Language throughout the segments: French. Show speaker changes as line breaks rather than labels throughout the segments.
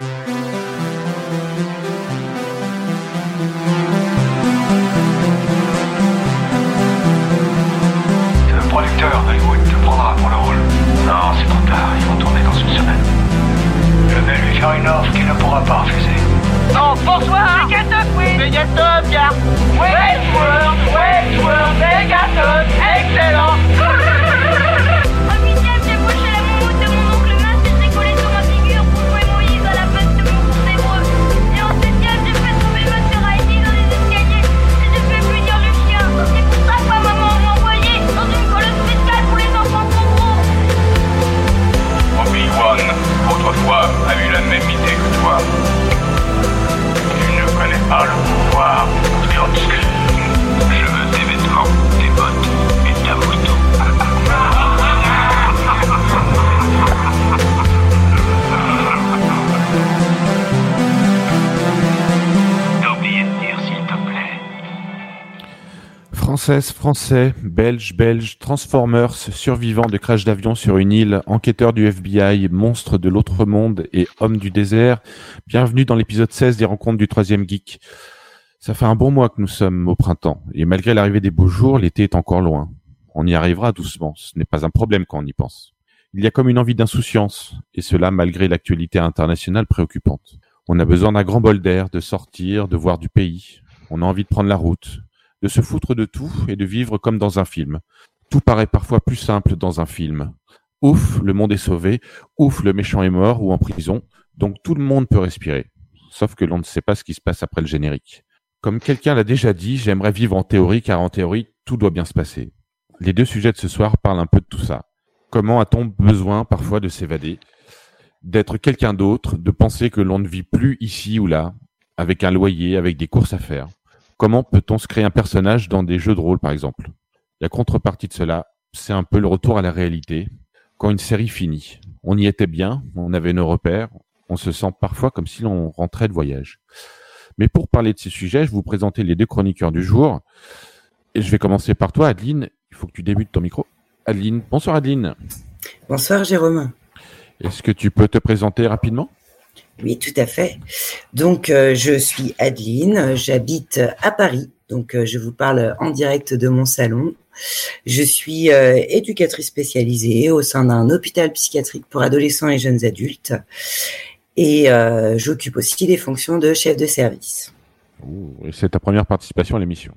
Le
Française, Français, Belge, Belge, Transformers, survivants de crash d'avion sur une île, enquêteurs du FBI, monstres de l'autre monde et hommes du désert. Bienvenue dans l'épisode 16 des rencontres du troisième geek. Ça fait un bon mois que nous sommes au printemps, et malgré l'arrivée des beaux jours, l'été est encore loin. On y arrivera doucement, ce n'est pas un problème quand on y pense. Il y a comme une envie d'insouciance, et cela malgré l'actualité internationale préoccupante. On a besoin d'un grand bol d'air, de sortir, de voir du pays. On a envie de prendre la route, de se foutre de tout et de vivre comme dans un film. Tout paraît parfois plus simple dans un film. Ouf, le monde est sauvé, ouf, le méchant est mort ou en prison, donc tout le monde peut respirer. Sauf que l'on ne sait pas ce qui se passe après le générique. Comme quelqu'un l'a déjà dit, j'aimerais vivre en théorie car en théorie, tout doit bien se passer. Les deux sujets de ce soir parlent un peu de tout ça. Comment a-t-on besoin parfois de s'évader, d'être quelqu'un d'autre, de penser que l'on ne vit plus ici ou là, avec un loyer, avec des courses à faire? Comment peut-on se créer un personnage dans des jeux de rôle, par exemple? La contrepartie de cela, c'est un peu le retour à la réalité. Quand une série finit, on y était bien, on avait nos repères, on se sent parfois comme si l'on rentrait de voyage. Mais pour parler de ces sujets, je vais vous présenter les deux chroniqueurs du jour. Et je vais commencer par toi, Adeline. Il faut que tu débutes ton micro. Adeline, bonsoir Adeline.
Bonsoir Jérôme.
Est-ce que tu peux te présenter rapidement?
Oui, tout à fait. Donc, euh, je suis Adeline, j'habite à Paris. Donc, euh, je vous parle en direct de mon salon. Je suis euh, éducatrice spécialisée au sein d'un hôpital psychiatrique pour adolescents et jeunes adultes. Et euh, j'occupe aussi les fonctions de chef de service.
C'est ta première participation à l'émission.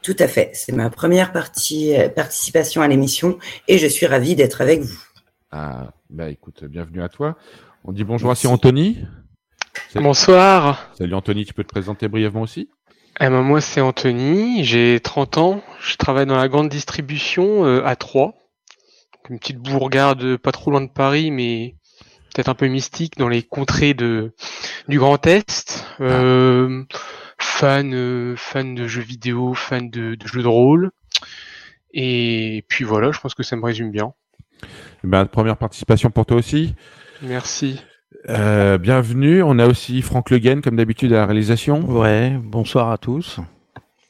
Tout à fait. C'est ma première partie, participation à l'émission et je suis ravie d'être avec vous.
Ah, bah écoute, bienvenue à toi. On dit bonjour
Merci.
à Anthony. Salut.
Bonsoir.
Salut Anthony, tu peux te présenter brièvement aussi
Eh ben, moi, c'est Anthony. J'ai 30 ans. Je travaille dans la grande distribution euh, à Troyes. Une petite bourgade pas trop loin de Paris, mais peut-être un peu mystique dans les contrées de du Grand Est. Euh, fan, euh, fan de jeux vidéo, fan de, de jeux de rôle. Et puis voilà, je pense que ça me résume bien.
Eh ben, Première participation pour toi aussi.
Merci.
Euh, bienvenue. On a aussi Franck Le Guen, comme d'habitude, à la réalisation.
Ouais, bonsoir à tous.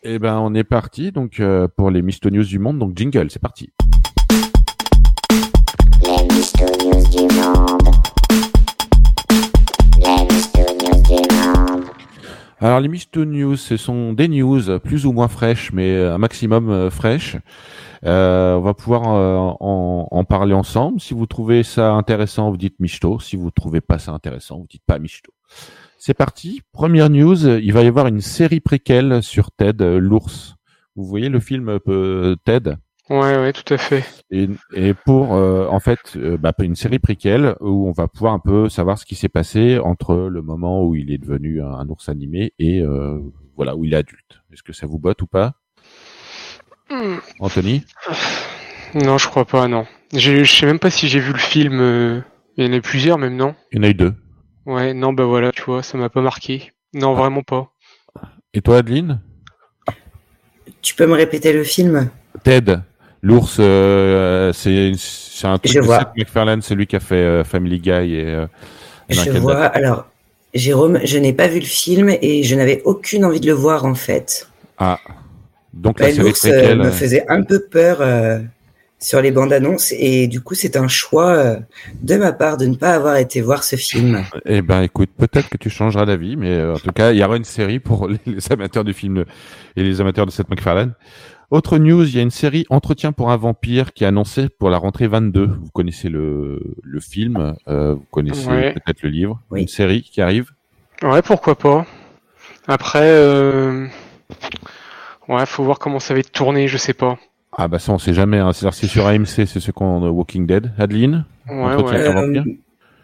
Et ben, on est parti donc euh, pour les Misto News du monde. Donc jingle, c'est parti. Alors les Misto News, ce sont des news plus ou moins fraîches, mais un maximum euh, fraîches. Euh, on va pouvoir euh, en, parler ensemble. Si vous trouvez ça intéressant, vous dites Misto. Si vous trouvez pas ça intéressant, vous dites pas Misto. C'est parti. Première news, il va y avoir une série préquelle sur Ted, euh, l'ours. Vous voyez le film Ted?
Ouais, ouais, tout à fait.
et, et pour euh, en fait euh, bah, une série préquelle où on va pouvoir un peu savoir ce qui s'est passé entre le moment où il est devenu un, un ours animé et euh, voilà où il est adulte. Est-ce que ça vous botte ou pas,
Hmm.
Anthony?
Non, je crois pas, non. Je je sais même pas si j'ai vu le film. euh, Il y en a plusieurs, même, non?
Il y en a eu deux.
Ouais, non, bah voilà, tu vois, ça m'a pas marqué. Non,
Ah.
vraiment pas.
Et toi, Adeline?
Tu peux me répéter le film?
Ted, l'ours, euh, c'est c'est un truc
Je
de
vois.
Seth MacFarlane, celui qui a fait euh, Family Guy et euh,
Je vois. Alors, Jérôme, je n'ai pas vu le film et je n'avais aucune envie de le voir en fait.
Ah, donc la
Bah,
série
L'ours euh, me
euh,
faisait un peu peur. euh, sur les bandes annonces et du coup c'est un choix euh, de ma part de ne pas avoir été voir ce film.
Eh ben, écoute, peut-être que tu changeras d'avis, mais euh, en tout cas, il y aura une série pour les, les amateurs du film et les amateurs de Seth MacFarlane. Autre news, il y a une série Entretien pour un vampire qui est annoncée pour la rentrée 22. Vous connaissez le, le film, euh, vous connaissez
Ouais.
peut-être le livre.
Oui.
Une série qui arrive.
Ouais, pourquoi pas. Après, euh... ouais, faut voir comment ça va être tourné, je sais pas.
Ah bah ça, on sait jamais. Hein. C'est sur AMC, c'est ce qu'on Walking Dead. Adeline
Ouais,
Entretien
ouais.
avec un vampire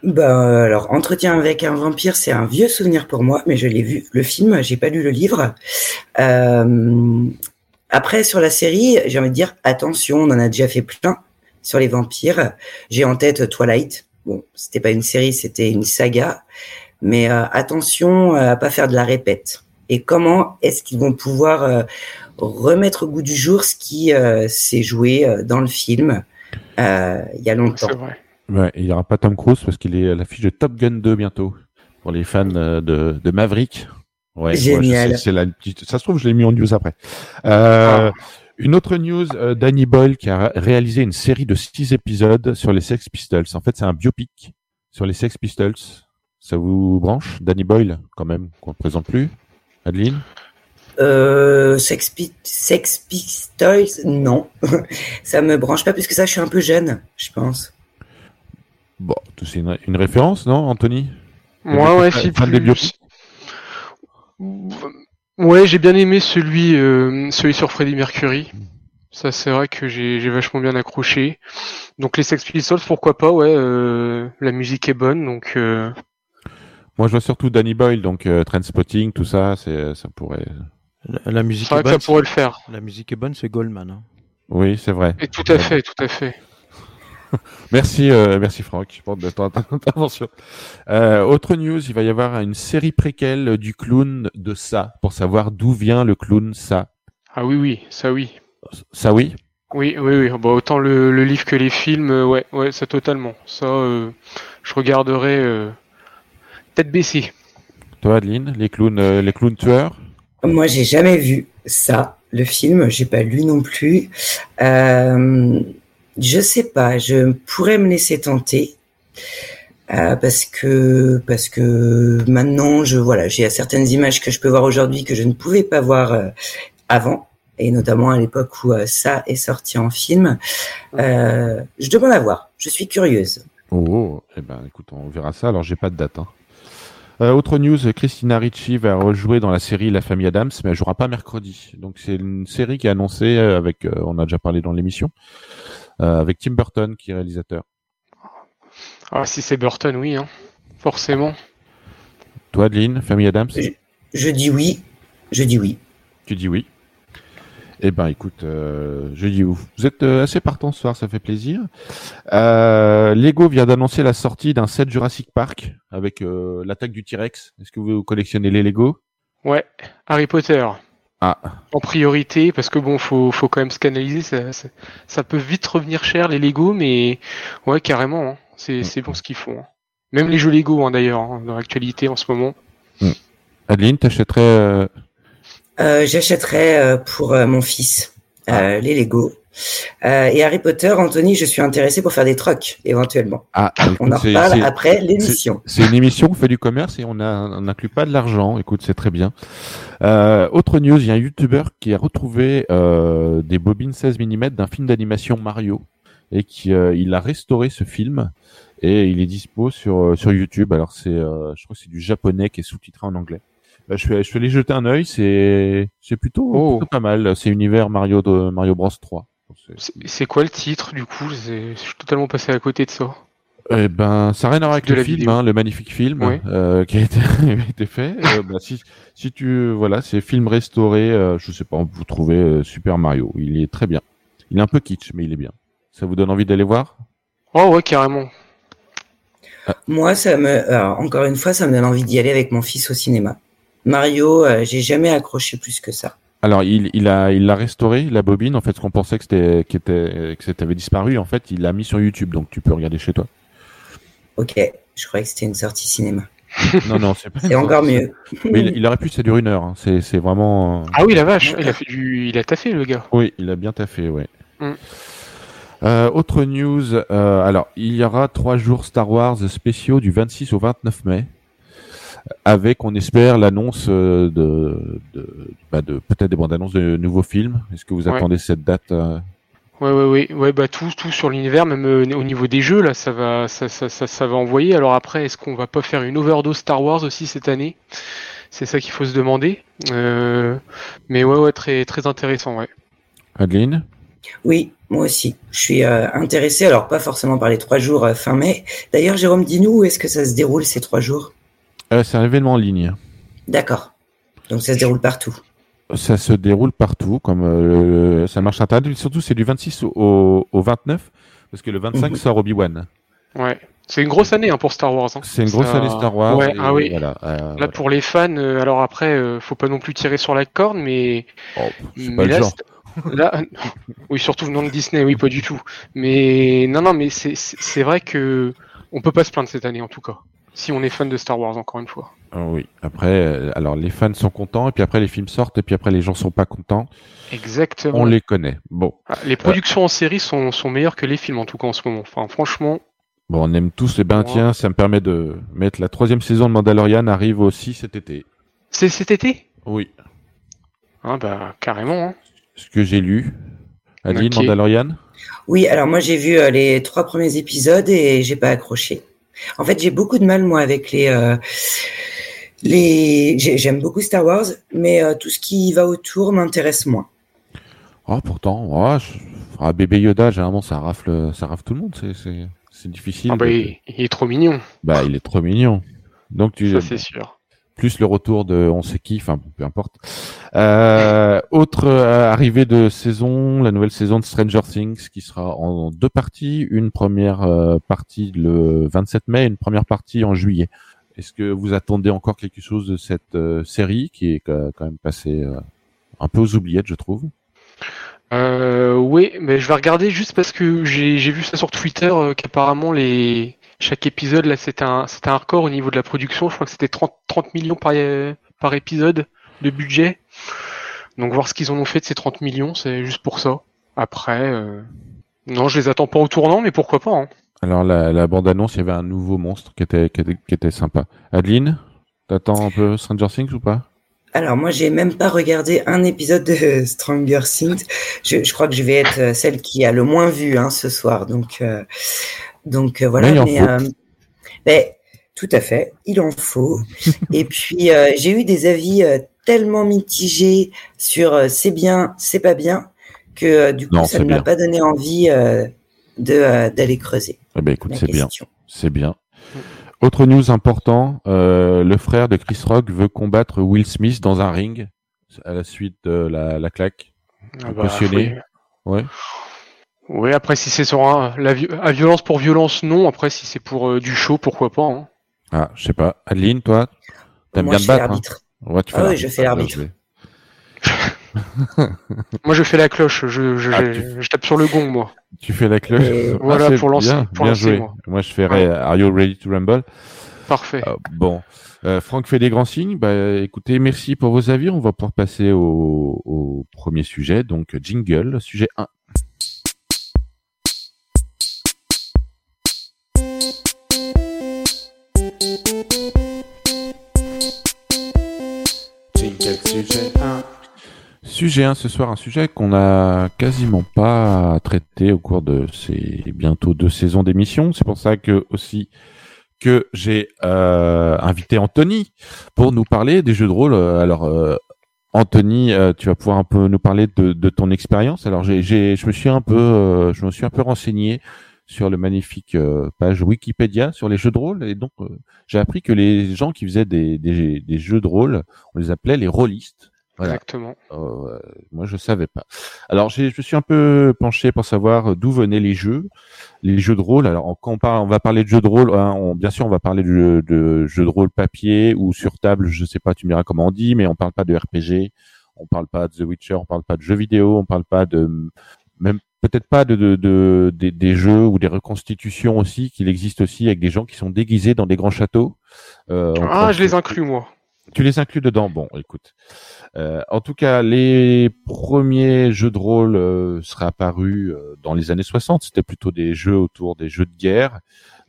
bah, alors, Entretien avec un vampire, c'est un vieux souvenir pour moi, mais je l'ai vu le film, j'ai pas lu le livre. Euh, après, sur la série, j'ai envie de dire attention, on en a déjà fait plein sur les vampires. J'ai en tête Twilight. Bon, c'était pas une série, c'était une saga, mais euh, attention euh, à pas faire de la répète. Et comment est-ce qu'ils vont pouvoir euh, remettre au goût du jour ce qui euh, s'est joué euh, dans le film euh, il y a longtemps
vrai.
Ouais, il n'y aura pas Tom Cruise parce qu'il est à l'affiche de Top Gun 2 bientôt. Pour les fans de, de Maverick. Ouais, ouais,
Génial.
c'est la petite... Ça se trouve, je l'ai mis en news après. Euh, Une autre news, euh, Danny Boyle qui a réalisé une série de six épisodes sur les Sex Pistols. En fait, c'est un biopic sur les Sex Pistols. Ça vous branche Danny Boyle, quand même, qu'on ne présente plus Adeline?
Euh, Sex, Pi- Sex Pistols, non. ça me branche pas plus que ça. Je suis un peu jeune, je pense.
Bon, c'est une, une référence, non, Anthony?
Moi, ouais,
fan-
si plus. Ouais, j'ai bien aimé celui, euh, celui sur Freddie Mercury. Ça, c'est vrai que j'ai j'ai vachement bien accroché. Donc les Sex Pistols, pourquoi pas, ouais. euh, la musique est bonne, donc euh,
Moi, je vois surtout Danny Boyle, donc euh, Trainspotting, tout ça, c'est, ça pourrait.
La, la musique
c'est
est
vrai que
bonne.
ça pourrait le faire.
La musique est bonne, c'est Goldman. hein.
Oui, c'est vrai.
Et tout à fait, tout à fait.
Merci, euh, merci Franck pour ton ton intervention. Euh, autre news, il va y avoir une série préquelle du clown de ça pour savoir d'où vient le clown ça.
Ah oui, oui, ça oui.
Ça oui?
Oui, oui, oui. Bah, autant le, le livre que les films, euh, ouais, ouais, ça totalement. Ça, euh, je regarderai euh, tête baissée.
Toi, Adeline, les clowns, euh, les clowns tueurs?
Moi, j'ai jamais vu ça, le film. J'ai pas lu non plus. Euh, je sais pas. Je pourrais me laisser tenter. Euh, parce que parce que maintenant je voilà j'ai certaines images que je peux voir aujourd'hui que je ne pouvais pas voir euh, avant et notamment à l'époque où euh, ça est sorti en film Euh, je demande à voir je suis curieuse
Oh, eh ben, écoute, on verra ça. Alors, j'ai pas de date. hein. Euh, autre news, Christina Ricci va rejouer dans la série La Famille Adams, mais elle jouera pas mercredi. Donc, c'est une série qui est annoncée avec, euh, on a déjà parlé dans l'émission, avec Tim Burton qui est réalisateur.
Ah, si c'est Burton, oui, hein. Forcément.
Toi, Adeline, Famille Adams,
Oui. je dis oui je dis oui
tu dis oui. Eh ben, écoute, euh, je dis oui. Vous êtes euh, assez partant ce soir, ça fait plaisir. Euh, Lego vient d'annoncer la sortie d'un set Jurassic Park avec euh, l'attaque du T-Rex. Est-ce que vous collectionnez les Lego?
Ouais. Harry Potter.
Ah,
En priorité, parce que bon, faut, faut quand même se canaliser. Ça, ça, ça peut vite revenir cher, les Lego, mais ouais, carrément. hein. C'est, c'est bon ce qu'ils font. hein. Même les jeux Lego, hein, d'ailleurs, hein, dans l'actualité en ce moment.
Adeline, t'achèterais euh,
Euh, j'achèterais euh, pour euh, mon fils euh, les Lego Euh, et Harry Potter Anthony je suis intéressé pour faire des trocs éventuellement
Ah,
on en reparle après l'émission
C'est une émission où on fait du commerce et on n'inclut pas de l'argent. Écoute, c'est très bien. Euh, autre news, il y a un YouTuber qui a retrouvé euh, des bobines 16 mm d'un film d'animation Mario et qui euh, il a restauré ce film et il est dispo sur euh, sur YouTube. Alors c'est, euh, je crois que c'est du japonais qui est sous-titré en anglais. Euh, je vais je vais aller jeter un œil. C'est c'est plutôt,
Oh.
plutôt pas mal. C'est univers Mario de Mario Bros 3. C'est-
quoi le titre, du coup? Je suis totalement passé à côté de ça.
Eh ben, ça n'a rien à voir avec le film, hein, le magnifique film euh, qui a été, a été fait. Euh, bah, si, si tu, voilà, c'est film restauré. euh, je sais pas, vous trouvez euh, Super Mario. Il est très bien. Il est un peu kitsch, mais il est bien. Ça vous donne envie d'aller voir?
Oh ouais, carrément.
moi ça me alors, encore une fois ça me donne envie d'y aller avec mon fils au cinéma Mario euh, j'ai jamais accroché plus que ça
Alors, il, il a, il l'a restauré la bobine. En fait, ce qu'on pensait que c'était, était, que c'était avait disparu, en fait, il l'a mis sur YouTube, donc tu peux regarder chez toi.
Ok je croyais que c'était une sortie cinéma
Non, non, c'est pas.
c'est encore mieux
Mais il, il aurait pu, ça dure une heure. hein. C'est, c'est vraiment. euh,
Ah oui, la vache, il a fait du, il a taffé le gars.
Oui, il a bien taffé, ouais.
Mm.
Euh, autre news, euh, alors il y aura trois jours Star Wars spéciaux du 26 au 29 mai, avec on espère l'annonce de, de, bah, de peut-être des bandes annonces de nouveaux films. Est-ce que vous
Ouais.
attendez cette date euh
Ouais, ouais, ouais, ouais, bah tout, tout sur l'univers, même euh, au niveau des jeux, là, ça va, ça, ça, ça, ça va envoyer. Alors après, est-ce qu'on va pas faire une overdose Star Wars aussi cette année? C'est ça qu'il faut se demander. Euh, mais ouais, ouais, très, très intéressant, ouais.
Adeline?
Oui, moi aussi. Je suis euh, intéressé, alors pas forcément par les trois jours euh, fin mai. D'ailleurs, Jérôme, dis-nous où est-ce que ça se déroule ces trois jours?
Euh, C'est un événement en ligne.
D'accord. Donc ça se déroule partout.
Ça se déroule partout, comme euh, ça marche internet. Surtout, c'est du 26 au, au 29, parce que le 25
Mhm.
sort Obi-Wan.
Ouais. C'est une grosse année hein, pour Star Wars. hein.
C'est une grosse
Ça-
année Star Wars.
Ouais, ah oui.
Voilà, euh,
Là, pour les fans, euh, alors après, euh, faut pas non plus tirer sur la corde, mais
oh,
Mais
pas le
là,
genre.
là, oui, surtout venant de Disney, oui, pas du tout. Mais non, non, mais c'est vrai que on peut pas se plaindre cette année, en tout cas. Si on est fan de Star Wars, encore une fois.
Ah oui. Après, euh, alors les fans sont contents, et puis après les films sortent, et puis après les gens sont pas contents.
Exactement.
On les connaît. Bon,
Ah, Les productions en série sont, sont meilleures que les films, en tout cas en ce moment. Enfin, franchement,
bon, on aime tous les ben
Ouais.
tiens, ça me permet de mettre la troisième saison de Mandalorian arrive aussi cet été.
c'est cet été?
Oui.
Ah bah carrément. Hein.
Ce que j'ai lu. Adeline,
Ok.
Mandalorian?
Oui, alors moi j'ai vu euh, les trois premiers épisodes et j'ai pas accroché. En fait, j'ai beaucoup de mal moi avec les euh, les. j'ai- J'aime beaucoup Star Wars, mais euh, tout ce qui va autour m'intéresse moins.
Oh, pourtant, oh, je... ah, bébé Yoda, généralement, ça rafle, ça rafle tout le monde. C'est, difficile.
Ah bah
de-
il, il est trop mignon,
Bah, il est trop mignon. Donc, tu
ça c'est sûr.
plus le retour de on sait qui, enfin, peu importe. Euh, autre euh, arrivée de saison, la nouvelle saison de Stranger Things qui sera en deux parties. Une première euh, partie le 27 mai, une première partie en juillet. Est-ce que vous attendez encore quelque chose de cette euh, série qui est quand même passée euh, un peu aux oubliettes, je trouve?
Euh, oui, mais je vais regarder juste parce que j'ai vu ça sur Twitter euh, qu'apparemment les chaque épisode là c'était un c'était un record au niveau de la production. Je crois que c'était 30 30 millions par épisode de budget. Donc voir ce qu'ils en ont fait de ces 30 millions, c'est juste pour ça. Après, non, je les attends pas au tournant, mais pourquoi pas. Hein.
Alors la, la bande-annonce, il y avait un nouveau monstre qui était, qui était, qui était sympa. Adeline, t'attends un peu Stranger Things ou pas?
Alors moi j'ai même pas regardé un épisode de Stranger Things. Je, je crois que je vais être euh, celle qui a le moins vu hein, ce soir. Donc euh, donc euh, voilà.
Mais il en
mais,
faut.
euh, tout à fait, il en faut. Et puis j'ai eu des avis tellement mitigés sur c'est bien, c'est pas bien que du coup
Non,
ça ne m'a pas donné envie de d'aller creuser
Eh ben écoute, c'est bien, c'est bien. Autre news important, euh, le frère de Chris Rock veut combattre Will Smith dans un ring à la suite de la, la claque.
Ah
Cautionné.
oui.
Ouais.
Oui, après si c'est sur un, la à violence pour violence, non. Après si c'est pour euh, du show, pourquoi pas. Hein.
Ah, je sais pas. Adeline, toi, t'aimes bien
je
te
fais
battre hein. Ouais, tu fais
Ah oui, je fais l'arbitre.
Moi je fais la cloche, je, je,
Ah,
je-
tu-
je tape sur le gong moi.
Tu fais la cloche.
Et
Ah,
voilà, pour lancer-
Bien,
pour
bien
lancer,
joué.
moi.
je ferais Are You Ready to Rumble?
Parfait.
Euh, bon, euh, Franck fait des grands signes. Bah, écoutez, merci pour vos avis. On va pouvoir passer au, au premier sujet. Donc, jingle, sujet 1. Jingle, sujet 1. Sujet 1 ce soir, un sujet qu'on n'a quasiment pas traité au cours de ces bientôt deux saisons d'émission. C'est pour ça que aussi que j'ai euh, invité Anthony pour nous parler des jeux de rôle. Alors, euh, Anthony, euh, tu vas pouvoir un peu nous parler de, ton expérience. Alors, j'ai, je me suis un peu, euh, je me suis un peu renseigné sur le magnifique page Wikipédia sur les jeux de rôle et donc j'ai appris que les gens qui faisaient des, des, des jeux de rôle, on les appelait les rôlistes. Voilà.
Exactement.
Euh, moi, je savais pas. Alors, je me suis un peu penché pour savoir d'où venaient les jeux, les jeux de rôle. Alors, quand on, parle, on va parler de jeux de rôle, hein, on, bien sûr, on va parler de, jeux- de jeux de rôle papier ou sur table. Je sais pas, tu me diras comment on dit, mais on parle pas de RPG, on parle pas de The Witcher, on parle pas de jeux vidéo, on parle pas de même peut-être pas de, de, de- des- des jeux ou des reconstitutions aussi qu'il existe aussi avec des gens qui sont déguisés dans des grands châteaux. Euh, on
Ah, je les
que-
inclus moi.
Tu les inclus dedans? Bon, écoute. Euh, en tout cas, les premiers jeux de rôle euh, seraient apparus euh, dans les années 60. C'était plutôt des jeux autour des jeux de guerre.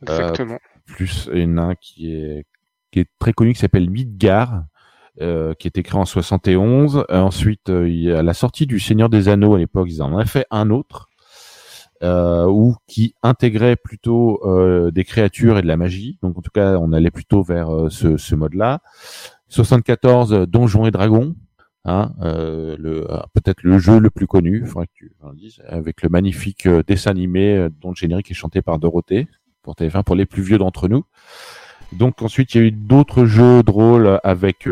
Exactement.
Plus il y en a un qui est qui est très connu qui s'appelle Midgar. Euh, qui était créé en 71. Euh, ensuite, euh, il y a la sortie du Seigneur des Anneaux à l'époque, ils en ont fait un autre, euh, ou qui intégrait plutôt euh, des créatures et de la magie. Donc en tout cas, on allait plutôt vers euh, ce, ce mode-là. 74, euh, Donjons et Dragons. Hein, euh, euh, peut-être le jeu le plus connu, avec le magnifique dessin animé dont le générique est chanté par Dorothée pour TF1 pour les plus vieux d'entre nous. Donc ensuite, il y a eu d'autres jeux de rôle avec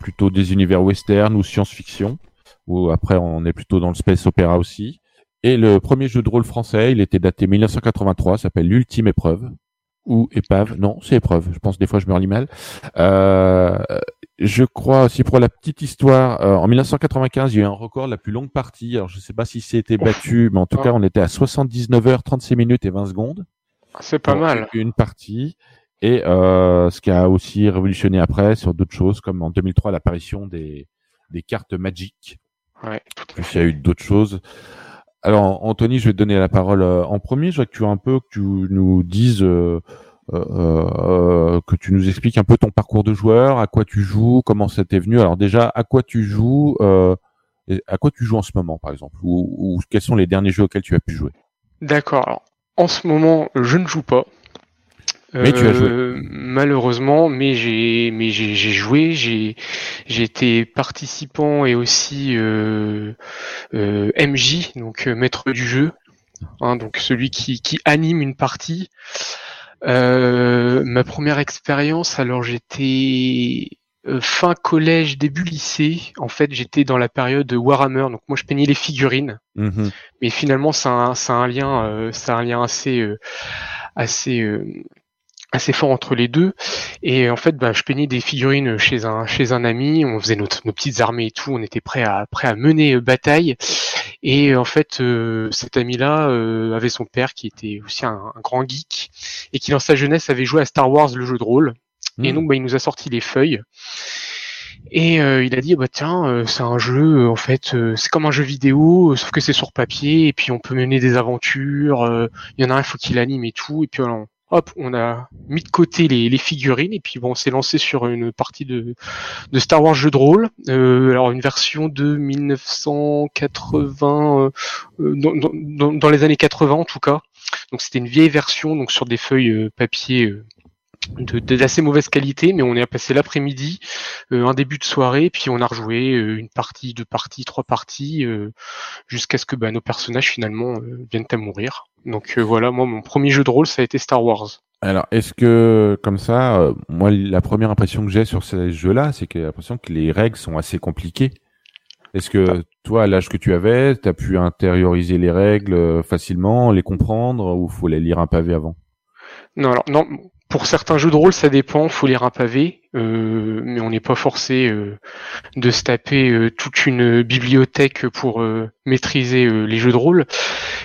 plutôt des univers western ou science-fiction, où après on est plutôt dans le space opéra aussi. Et le premier jeu de rôle français, il était daté 1983, s'appelle l'ultime épreuve ou épave. Non, c'est épreuve. Je pense des fois je me relis mal. Euh, je crois aussi pour la petite histoire, euh, en 1995, il y a eu un record de la plus longue partie. Alors je sais pas si c'était battu, mais en tout
Ah.
cas, on était à 79 heures, 36 minutes et 20 secondes.
C'est pas mal.
Une partie. Et euh, ce qui a aussi révolutionné après sur d'autres choses, comme en 2003 l'apparition des, des cartes Magic.
Ouais, tout à
Puis il y a eu d'autres choses. Alors Anthony, je vais te donner la parole euh, en premier. Je voudrais que tu un peu que tu nous dises, euh, euh, que tu nous expliques un peu ton parcours de joueur, à quoi tu joues, comment ça t'est venu. Alors déjà, à quoi tu joues, à quoi tu joues en ce moment, par exemple, ou, ou quels sont les derniers jeux auxquels tu as pu jouer?
D'accord. En ce moment, je ne joue pas.
Mais tu as joué.
Euh, Malheureusement, mais j'ai mais j'ai joué, j'ai j'ai été participant et aussi euh, euh, MJ, donc euh, maître du jeu, hein, donc celui qui qui anime une partie. Euh, ma première expérience, alors j'étais fin collège, début lycée. En fait, j'étais dans la période de Warhammer, donc moi je peignais les figurines
Mhm.
mais finalement ça a un, ça a un lien euh, ça a un lien assez euh, assez euh, assez fort entre les deux. Et en fait bah, je peignais des figurines chez un chez un ami. On faisait notre, nos petites armées et tout. On était prêt à prêt à mener euh, bataille. Et euh, en fait euh, cet ami là avait son père qui était aussi un, un grand geek et qui dans sa jeunesse avait joué à Star Wars le jeu de rôle. Et
Mhm.
donc bah, il nous a sorti les feuilles. Et euh, il a dit bah tiens euh, c'est un jeu euh, en fait euh, c'est comme un jeu vidéo sauf que c'est sur papier et puis on peut mener des aventures euh, il y en a un il faut qu'il anime et tout. Et puis hop on a mis de côté les, figurines et puis bon on s'est lancé sur une partie de, Star Wars jeu de rôle. Euh, alors une version de 1980 euh, euh, dans, dans- les années 80 en tout cas. Donc c'était une vieille version donc sur des feuilles papier de d'assez mauvaise qualité, mais on est passé l'après-midi, euh, un début de soirée, puis on a rejoué euh, une partie, deux parties, trois parties, euh, jusqu'à ce que bah, nos personnages finalement euh, viennent à mourir. Donc euh, voilà, moi mon premier jeu de rôle ça a été Star Wars.
Alors, est-ce que, comme ça, euh, moi, la première impression que j'ai sur ces jeux-là, c'est que j'ai l'impression que les règles sont assez compliquées. Est-ce que toi, à l'âge que tu avais, tu as pu intérioriser les règles facilement, les comprendre, ou faut les lire un pavé avant?
Non, alors non, pour certains jeux de rôle ça dépend, faut lire un pavé, euh, mais on n'est pas forcé euh, de se taper euh, toute une bibliothèque pour euh, maîtriser euh, les jeux de rôle.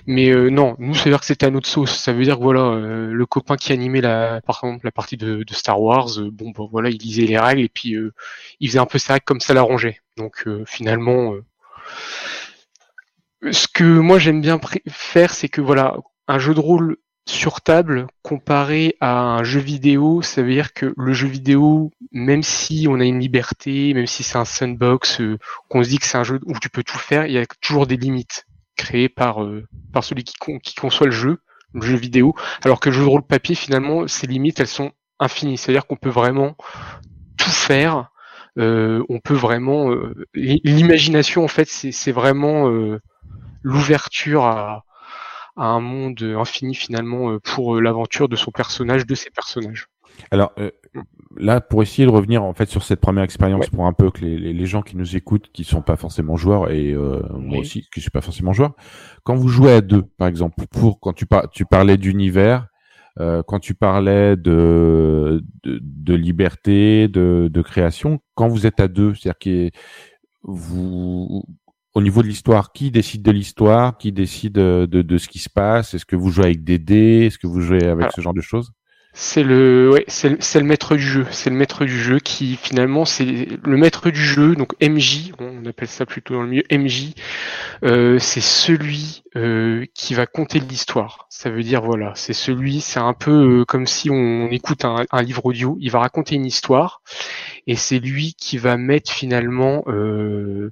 Mais euh, non, nous c'est dire que c'était à notre sauce. Ça veut dire que voilà, le copain qui animait la, par exemple la partie de, de Star Wars, bon bah voilà, il lisait les règles et puis il faisait un peu règles comme ça l'arrangeait. Donc finalement, ce que moi j'aime bien faire, c'est que voilà, un jeu de rôle sur table comparé à un jeu vidéo, ça veut dire que le jeu vidéo, même si on a une liberté, même si c'est un sandbox, euh, qu'on se dit que c'est un jeu où tu peux tout faire, il y a toujours des limites créées par euh, par celui qui, con- qui conçoit le jeu, le jeu vidéo, alors que le jeu de rôle papier, finalement, ces limites, elles sont infinies. C'est-à-dire qu'on peut vraiment tout faire. euh, on peut vraiment l'i- l'imagination en fait c'est vraiment l'ouverture à, à un monde infini finalement euh, pour euh, l'aventure de son personnage de ses personnages
Alors euh, là, pour essayer de revenir en fait sur cette première expérience, pour un peu que les, les, les gens qui nous écoutent, qui sont pas forcément joueurs et euh, moi
Oui.
aussi, qui suis pas forcément joueur, quand vous jouez à deux, par exemple, pour quand tu par, tu parlais d'univers, euh, quand tu parlais de de, de liberté, de, de création, quand vous êtes à deux, c'est-à-dire que vous au niveau de l'histoire, qui décide de l'histoire, qui décide de, de, ce qui se passe? Est-ce que vous jouez avec des dés Est-ce que vous jouez avec
Alors,
ce genre de choses?
C'est le, ouais, c'est le, maître du jeu. C'est le maître du jeu qui finalement c'est le maître du jeu. Donc MJ, on appelle ça plutôt dans le milieu MJ. euh, c'est celui euh, qui va conter l'histoire. Ça veut dire voilà, c'est celui, c'est un peu euh, comme si on écoute un, un livre audio. Il va raconter une histoire et c'est lui qui va mettre finalement euh,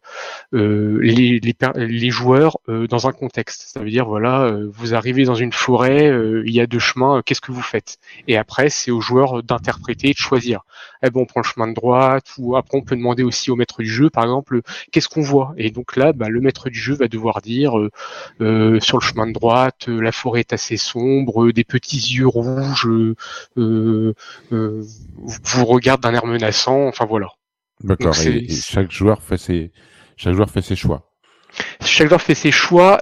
euh, les, joueurs euh, dans un contexte. Ça veut dire voilà, vous arrivez dans une forêt, il y a deux chemins, qu'est-ce que vous faites? Et après, c'est aux joueurs d'interpréter, de choisir. Eh ben, on prend le chemin de droite, ou après on peut demander aussi au maître du jeu, par exemple, qu'est-ce qu'on voit? Et donc là, bah, le maître du jeu va devoir dire euh, euh, sur le chemin de droite, euh, la forêt est assez sombre, euh, des petits yeux rouges euh, euh, euh, vous regardent d'un air menaçant. Enfin voilà.
D'accord. Et, et chaque joueur fait ses, chaque joueur fait ses choix.
chaque joueur fait ses choix.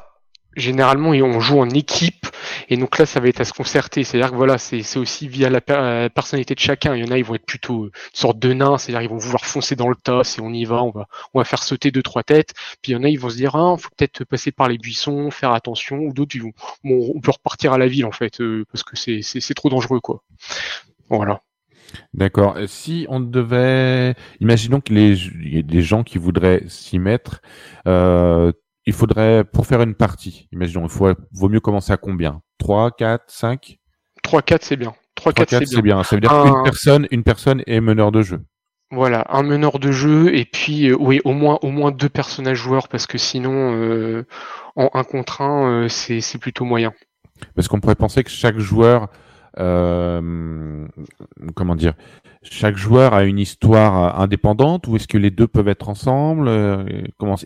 Généralement, et on joue en équipe, et donc là, ça va être à se concerter. C'est-à-dire que voilà, c'est aussi via la, per- la personnalité de chacun. Il y en a, ils vont être plutôt euh, une sorte de nains, c'est-à-dire ils vont vouloir foncer dans le tas, et on y va, on va, on va faire sauter deux trois têtes. Puis il y en a, ils vont se dire, ah, faut peut-être passer par les buissons, faire attention, ou d'autres, vont, bon, on peut repartir à la ville en fait, euh, parce que c'est trop dangereux quoi. Voilà.
D'accord. Euh, Si on devait, imaginons y ait des gens qui voudraient s'y mettre, euh, il faudrait, pour faire une partie, imaginons, il faut, vaut mieux commencer à combien? 3, 4, 5
3 4 c'est bien. 3 4 c'est bien.
Ça veut dire
Un-
qu'une personne, une personne est meneur de jeu.
Voilà, un meneur de jeu et puis euh, oui, au moins au moins deux personnages joueurs parce que sinon euh, en un contre un euh, c'est c'est plutôt moyen.
Parce qu'on pourrait penser que chaque joueur, euh, comment dire, chaque joueur a une histoire euh, indépendante ou est-ce que les deux peuvent être ensemble euh,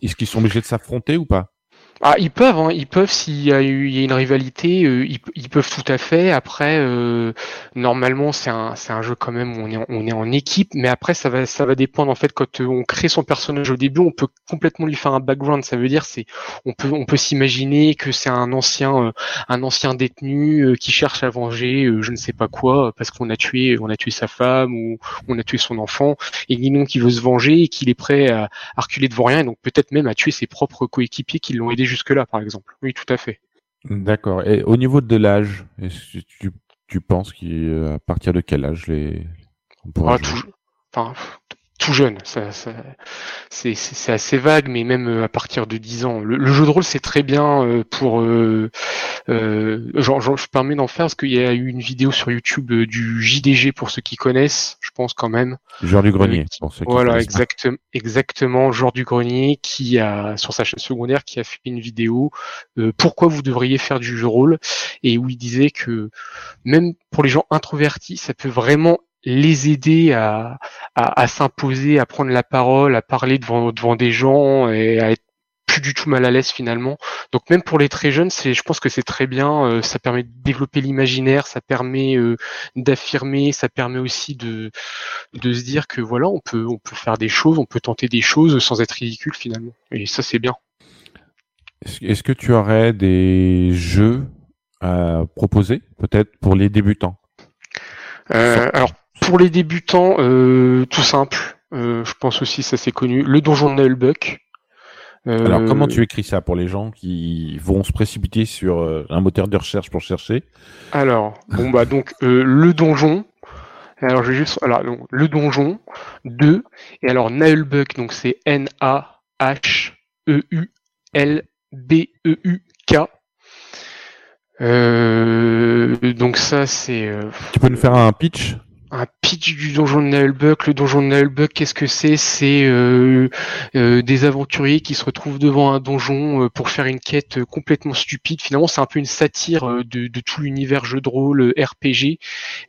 Est-ce qu'ils sont obligés de s'affronter ou pas?
Ah, ils peuvent, hein, ils peuvent s'il y a y a une rivalité, euh, ils, peuvent tout à fait. Après, euh, normalement, c'est un c'est un jeu quand même où on est en, on est en équipe, mais après ça va ça va dépendre en fait quand euh, on crée son personnage au début, on peut complètement lui faire un background. Ça veut dire c'est on peut on peut s'imaginer que c'est un ancien euh, un ancien détenu euh, qui cherche à venger je ne sais pas quoi parce qu'on a tué on a tué sa femme ou on a tué son enfant et Guinon qui veut se venger et qu'il est prêt à, à reculer devant rien et donc peut-être même à tuer ses propres coéquipiers qui l'ont aidé jusque-là, par exemple. Oui, tout à fait.
D'accord. Et au niveau de l'âge, tu, tu penses qu'à partir de quel âge les on pourra
Ah,
jouer?
tout, enfin, tout jeune, ça, ça- c'est assez vague, mais même euh, à partir de 10 ans. Le, le jeu de rôle, c'est très bien euh, pour... Euh, euh, genre, genre, je permets d'en faire parce qu'il y a eu une vidéo sur YouTube euh, du JDG pour ceux qui connaissent, je pense quand même.
Joueur du grenier.
Euh,
pour ceux qui
Voilà, exactement, exactement, genre du grenier qui a sur sa chaîne secondaire qui a fait une vidéo euh, pourquoi vous devriez faire du jeu de rôle? Et où il disait que même pour les gens introvertis, ça peut vraiment les aider à, à, à s'imposer, à prendre la parole, à parler devant devant des gens et à être plus du tout mal à l'aise finalement. Donc même pour les très jeunes, c'est, je pense que c'est très bien. euh, ça permet de développer l'imaginaire, ça permet euh, d'affirmer, ça permet aussi de de se dire que voilà, on peut on peut faire des choses, on peut tenter des choses sans être ridicule finalement. Et ça c'est bien.
Est-ce que tu aurais des jeux à proposer, peut-être pour les débutants?
Euh, alors pour les débutants, euh, tout simple. euh, je pense aussi ça c'est connu. Le donjon de Nullbuck. Euh,
Alors, comment tu écris ça pour les gens qui vont se précipiter sur un moteur de recherche pour chercher?
Alors, bon bah donc le donjon. Alors je vais juste alors donc, le donjon 2 et alors Naulbuck donc c'est N A H E U L B E U K. Euh, donc ça c'est
Tu peux nous faire un pitch?
Un pitch du donjon de Nullbuck. Le donjon de Nullbuck, qu'est-ce que c'est? C'est euh, euh, des aventuriers qui se retrouvent devant un donjon euh, pour faire une quête euh, complètement stupide. Finalement, c'est un peu une satire euh, de, de tout l'univers jeu de rôle RPG,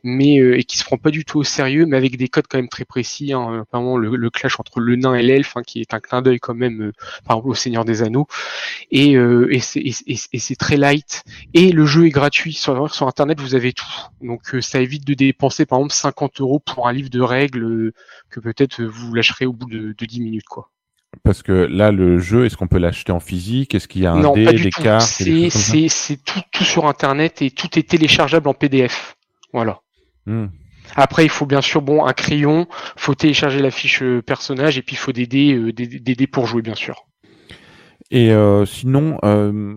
mais euh, et qui se prend pas du tout au sérieux, mais avec des codes quand même très précis. Hein, notamment le, le clash entre le nain et l'elfe, hein, qui est un clin d'œil quand même, par exemple au Seigneur des Anneaux. Et, et c'est très light. Et le jeu est gratuit sur, sur Internet. Vous avez tout. Donc ça évite de dépenser par exemple 50 euros pour un livre de règles euh, que peut-être vous lâcherez au bout de, de 10 minutes quoi.
Parce que là, le jeu, est-ce qu'on peut l'acheter en physique? Est-ce qu'il y a un
non,
dé,
pas du
des
tout.
cartes
C'est tout tout sur Internet et tout est téléchargeable en PDF. Voilà.
Hmm.
Après, il faut bien sûr bon un crayon, faut télécharger la fiche euh, personnage et puis il faut des dés, euh, des, des dés pour jouer bien sûr.
Et euh, sinon, euh,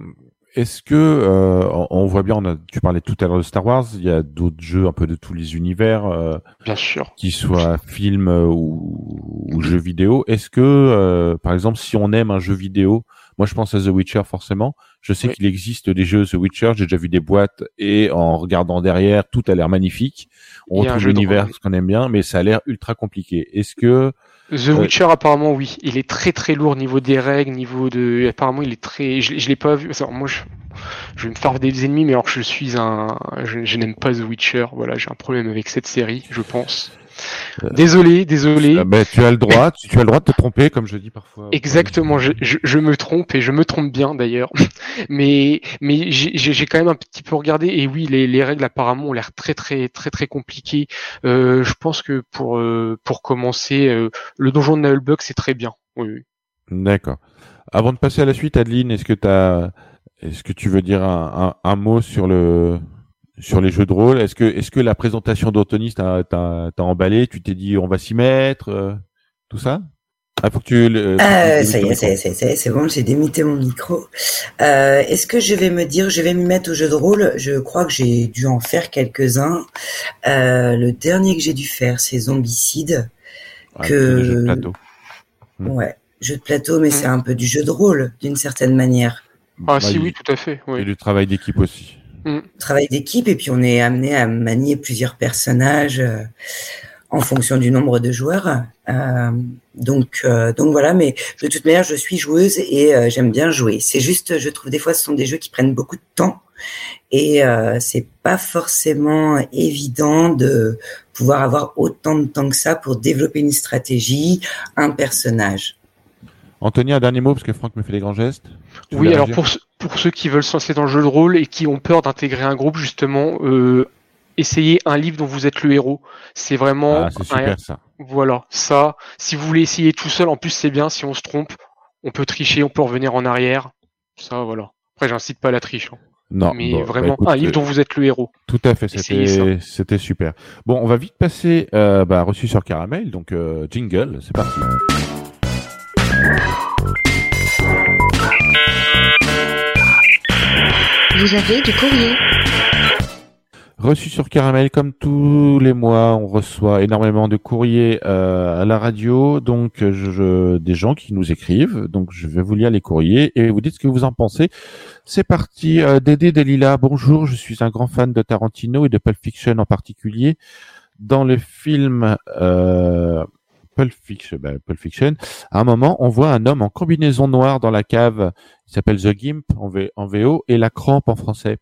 est-ce que euh, on, voit bien, on a, tu parlais tout à l'heure de Star Wars, il y a d'autres jeux un peu de tous les univers, euh,
Bien sûr.
qu'ils soient films euh, ou, ou jeux vidéo. Est-ce que, euh, par exemple, si on aime un jeu vidéo, moi je pense à The Witcher forcément. Je sais
Oui.
qu'il existe des jeux The Witcher, j'ai déjà vu des boîtes et en regardant derrière, tout a l'air magnifique. On retrouve l'univers ce qu'on aime bien, mais ça a l'air ultra compliqué. Est-ce que
The
Ouais.
Witcher apparemment oui, il est très très lourd au niveau des règles, niveau de apparemment il est très je, l'ai- je l'ai pas vu. Alors, moi je je vais me faire des ennemis mais alors que je suis un je, je n'aime pas The Witcher. Voilà, j'ai un problème avec cette série, je pense.
Euh,
Désolé, désolé.
Ah ben, tu as le droit, tu, tu as le droit de te tromper, comme je dis parfois.
Exactement, je, je, je me trompe et je me trompe bien d'ailleurs. mais mais j'ai quand même un petit peu regardé et oui, les, les règles apparemment ont l'air très très très très compliquées. Euh, je pense que pour euh, pour commencer, euh, le donjon de Nullbug c'est très bien. Oui, oui.
D'accord. Avant de passer à la suite, Adeline, est-ce que est-ce que tu veux dire un, un, un mot sur le, sur les jeux de rôle Est-ce que, est-ce que la présentation d'Anthony t'a, t'a, t'a emballé? Tu t'es dit on va s'y mettre, euh, tout ça? Ah, faut que tu. le-
Euh, ça y est, ça y est, ça y est, ça y est, c'est bon, j'ai démuté mon micro. Euh, Est-ce que je vais me dire, je vais me mettre au jeu de rôle? Je crois que j'ai dû en faire quelques-uns. Euh, le dernier que j'ai dû faire, c'est Zombicide.
Ah,
que-
jeux de plateau. Mm.
Ouais, jeu de plateau, mais
Mm.
c'est un peu du jeu de rôle, d'une certaine manière.
Ah
Bah,
si
il-
oui, tout à fait.
Et
Oui.
du travail d'équipe aussi.
Travail d'équipe, et puis on est amené à manier plusieurs personnages euh, en fonction du nombre de joueurs. Euh, donc, euh, donc voilà, mais de toute manière, je suis joueuse et j'aime bien jouer. C'est juste, je trouve des fois, ce sont des jeux qui prennent beaucoup de temps et c'est pas forcément évident de pouvoir avoir autant de temps que ça pour développer une stratégie, un personnage.
Anthony, un dernier mot parce que Franck me fait des grands gestes. Tu
Oui, alors pour, ceux- pour ceux qui veulent se lancer dans le jeu de rôle et qui ont peur d'intégrer un groupe, justement, euh, essayez un livre dont vous êtes le héros. C'est vraiment
Ah, c'est
un-
super ça.
Voilà, ça, si vous voulez essayer tout seul, en plus c'est bien, si on se trompe, on peut tricher, on peut revenir en arrière. Ça, voilà. Après, j'incite pas à la triche. hein.
Non,
mais
bon, bah,
vraiment,
écoute,
un livre
euh,
dont vous êtes le héros.
Tout à fait, c'était c'était super. Bon, on va vite passer euh, bah, reçu sur caramel, donc euh, jingle, c'est parti.
Vous avez du courrier.
Reçu sur caramel, comme tous les mois, on reçoit énormément de courriers euh, à la radio, donc je, je- des gens qui nous écrivent, donc je vais vous lire les courriers et vous dites ce que vous en pensez. C'est parti, euh, Dédé Delila, bonjour, je suis un grand fan de Tarantino et de Pulp Fiction en particulier. Dans le film euh, Pulp Fiction, bah, Pulp Fiction, à un moment, on voit un homme en combinaison noire dans la cave, il s'appelle The Gimp en, V- en VO et La Crampe en français.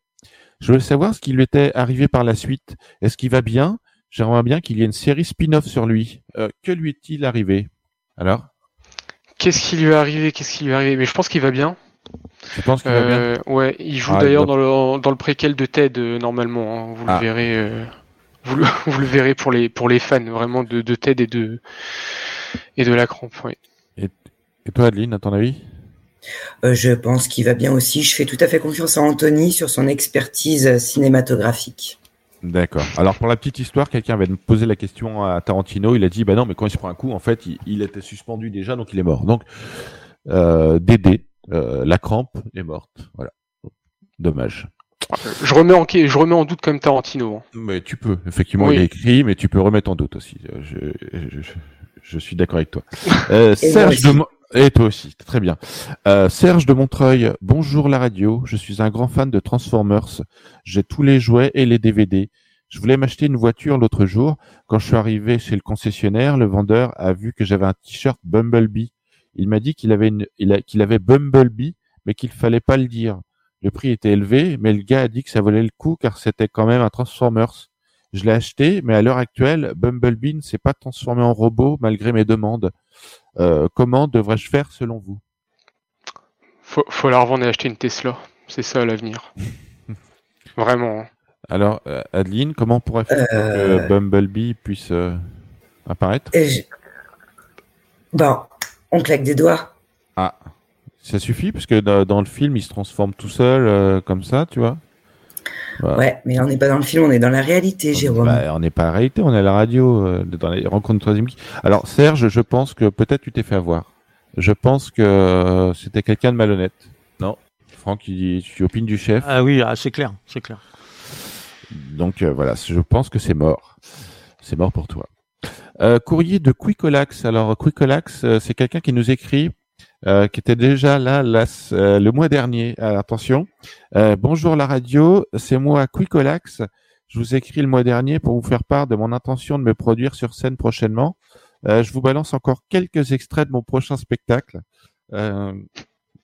Je voulais savoir ce qui lui était arrivé par la suite. Est-ce qu'il va bien? J'aimerais bien qu'il y ait une série spin-off sur lui. Euh, que lui est-il arrivé? Alors?
Qu'est-ce qui lui est arrivé? Qu'est-ce qui lui est arrivé? Mais je pense qu'il va bien.
Je pense qu'il va bien?
Euh, ouais, il joue
Ah,
d'ailleurs
il
dans le dans le préquel de Ted euh, normalement. hein. Vous
Ah.
le verrez. Vous, le, vous le verrez pour les pour les fans vraiment de, de Ted et de et de la crampe.
Et toi, Adeline, à ton avis?
Euh, je pense qu'il va bien aussi. Je fais tout à fait confiance à Anthony sur son expertise cinématographique.
D'accord. Alors pour la petite histoire, quelqu'un avait posé la question à Tarantino. Il a dit bah non, mais quand il se prend un coup, en fait, il, il était suspendu déjà, donc il est mort. Donc euh, Dédé, euh, la crampe est morte. Voilà. Dommage.
Je remets en je remets en doute quand même Tarantino. hein.
Mais tu peux, effectivement,
Oui.
il a écrit, mais tu peux remettre en doute aussi. Euh, Je, je, je- suis d'accord avec toi. Euh, Serge de Mo- et toi aussi, très bien. Euh, Serge de Montreuil, bonjour la radio. Je suis un grand fan de Transformers. J'ai tous les jouets et les DVD. Je voulais m'acheter une voiture l'autre jour. Quand je suis arrivé chez le concessionnaire, le vendeur a vu que j'avais un t-shirt Bumblebee. Il m'a dit qu'il avait une, qu'il avait Bumblebee, mais qu'il fallait pas le dire. Le prix était élevé, mais le gars a dit que ça valait le coup car c'était quand même un Transformers. Je l'ai acheté, mais à l'heure actuelle, Bumblebee ne s'est pas transformé en robot malgré mes demandes. Euh, comment devrais-je faire selon vous?
Faut, faut la revendre et acheter une Tesla. C'est ça l'avenir. Vraiment. hein.
Alors, euh, Adeline, comment on pourrait faire pour
Euh.
que Bumblebee puisse euh, apparaître?
Et je- Bon, on claque des doigts.
Ça suffit parce que dans, le film, il se transforme tout seul euh, comme ça, tu vois. Voilà.
Ouais, mais on n'est pas dans le film, on est dans la réalité, Jérôme.
Bah, on n'est pas à la réalité, on est à la radio, euh, dans les rencontres de troisième. Alors, Serge, je pense que peut-être tu t'es fait avoir. Je pense que euh, c'était quelqu'un de malhonnête. Non Franck, il- tu opines du chef.
Ah oui, ah, c'est clair, c'est clair.
Donc euh, voilà, je pense que c'est mort. C'est mort pour toi. Euh, courrier de Quicolax. Alors Quicolax, euh, c'est quelqu'un qui nous écrit, euh, qui était déjà là, là, euh, le mois dernier. Alors, attention. Euh, bonjour la radio, c'est moi Quicolax. Je vous écris le mois dernier pour vous faire part de mon intention de me produire sur scène prochainement. Euh, je vous balance encore quelques extraits de mon prochain spectacle. Euh,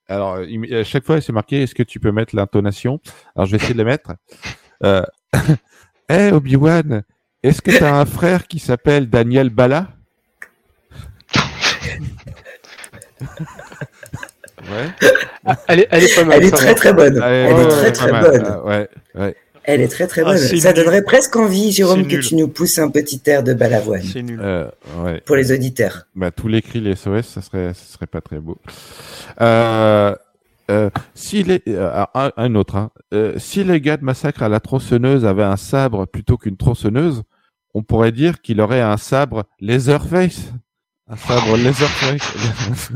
alors, à chaque fois, c'est marqué, est-ce que tu peux mettre l'intonation? Alors, je vais essayer de le mettre. Euh, Hey Obi-Wan, est-ce que tu as un frère qui s'appelle Daniel Bala? Ouais.
Elle est, elle est pas mal.
Elle est
ça
très
va.
très bonne. Elle
ouais,
est très très bonne.
Ah, ouais, ouais.
Elle est très très
Ah,
bonne. Ça
nul.
donnerait presque envie, Jérôme, que
nul.
tu nous pousses un petit air de balavoine
C'est nul.
Euh, ouais.
pour les auditeurs.
Bah, tous les cris, les SOS, ça serait, ça serait pas très beau. Euh, euh, si les, euh, un, un autre, hein. Euh, si les gars de Massacre à la tronçonneuse avaient un sabre plutôt qu'une tronçonneuse, on pourrait dire qu'il aurait un sabre Laserface. Un sabre Laserface.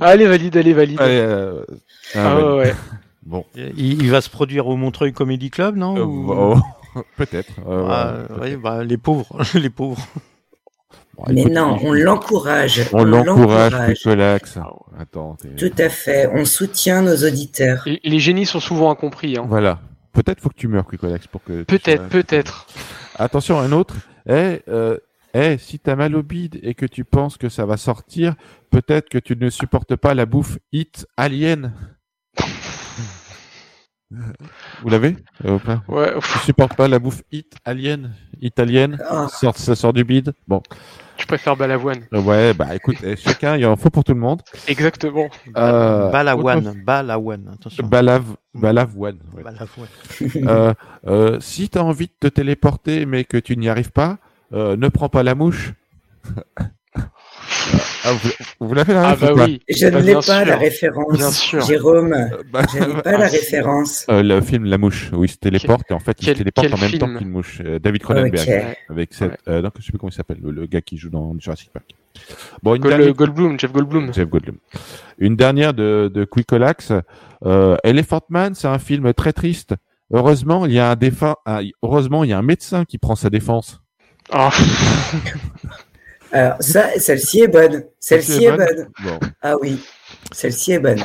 Allez, valide, allez, valide.
Ouais, euh,
Ah,
ouais.
ouais, ouais.
Bon,
Il, il va se produire au Montreuil Comedy Club, non
Euh,
ou-
oh, peut-être. euh,
Ah,
ouais,
ouais, bah, les pauvres, les pauvres.
Bon,
Mais
écoute,
non,
il-
on l'encourage.
On l'encourage, Picolax. Attends. t'es-
Tout à fait. On soutient nos auditeurs.
Et- Les génies sont souvent incompris. Hein.
Voilà. Peut-être faut que tu meurs, Picolax, pour que.
Peut-être,
sois-
peut-être.
Attention, un autre. Eh, euh, eh, si t'as mal au bide et que tu penses que ça va sortir, peut-être que tu ne supportes pas la bouffe Hit Alien. Vous l'avez euh,
Ouais.
Tu supportes pas la bouffe Hit Alien Italienne
Ah.
ça, sort, ça sort du bide Bon.
Je préfère Balavoine.
Ouais, bah écoute, eh, chacun, il en faut pour tout le monde.
Exactement.
Euh,
Balawan, Balawan, attention.
Balav, Balavoine. ouais.
Balawan.
Euh, euh, si tu as envie de te téléporter mais que tu n'y arrives pas, euh, ne prends pas la mouche. Ah, vous vous l'avez la
Ah bah oui.
Je
Bah,
ne l'ai
bien
pas
sûr.
la référence.
Bien sûr.
Jérôme,
Euh, bah,
je n'ai pas la référence.
euh, le film La Mouche, où il se téléporte et en fait il
quel-
se téléporte en même
film
temps qu'une mouche. Euh, David Cronenberg avec cette,
Ouais.
euh, non, je sais plus comment il s'appelle, le, le gars qui joue dans Jurassic Park. Bon, une
Gold-
dernière,
Goldblum, Jeff Goldblum.
Jeff Goldblum. Une dernière de, de Quicolax. Euh, Elephant Man, c'est un film très triste. Heureusement, il y a un défunt, heureusement, il y a un médecin qui prend sa défense.
Ah,
Alors, ça, celle-ci est bonne. Celle-ci est bonne.
Bon.
Ah oui, celle-ci est bonne.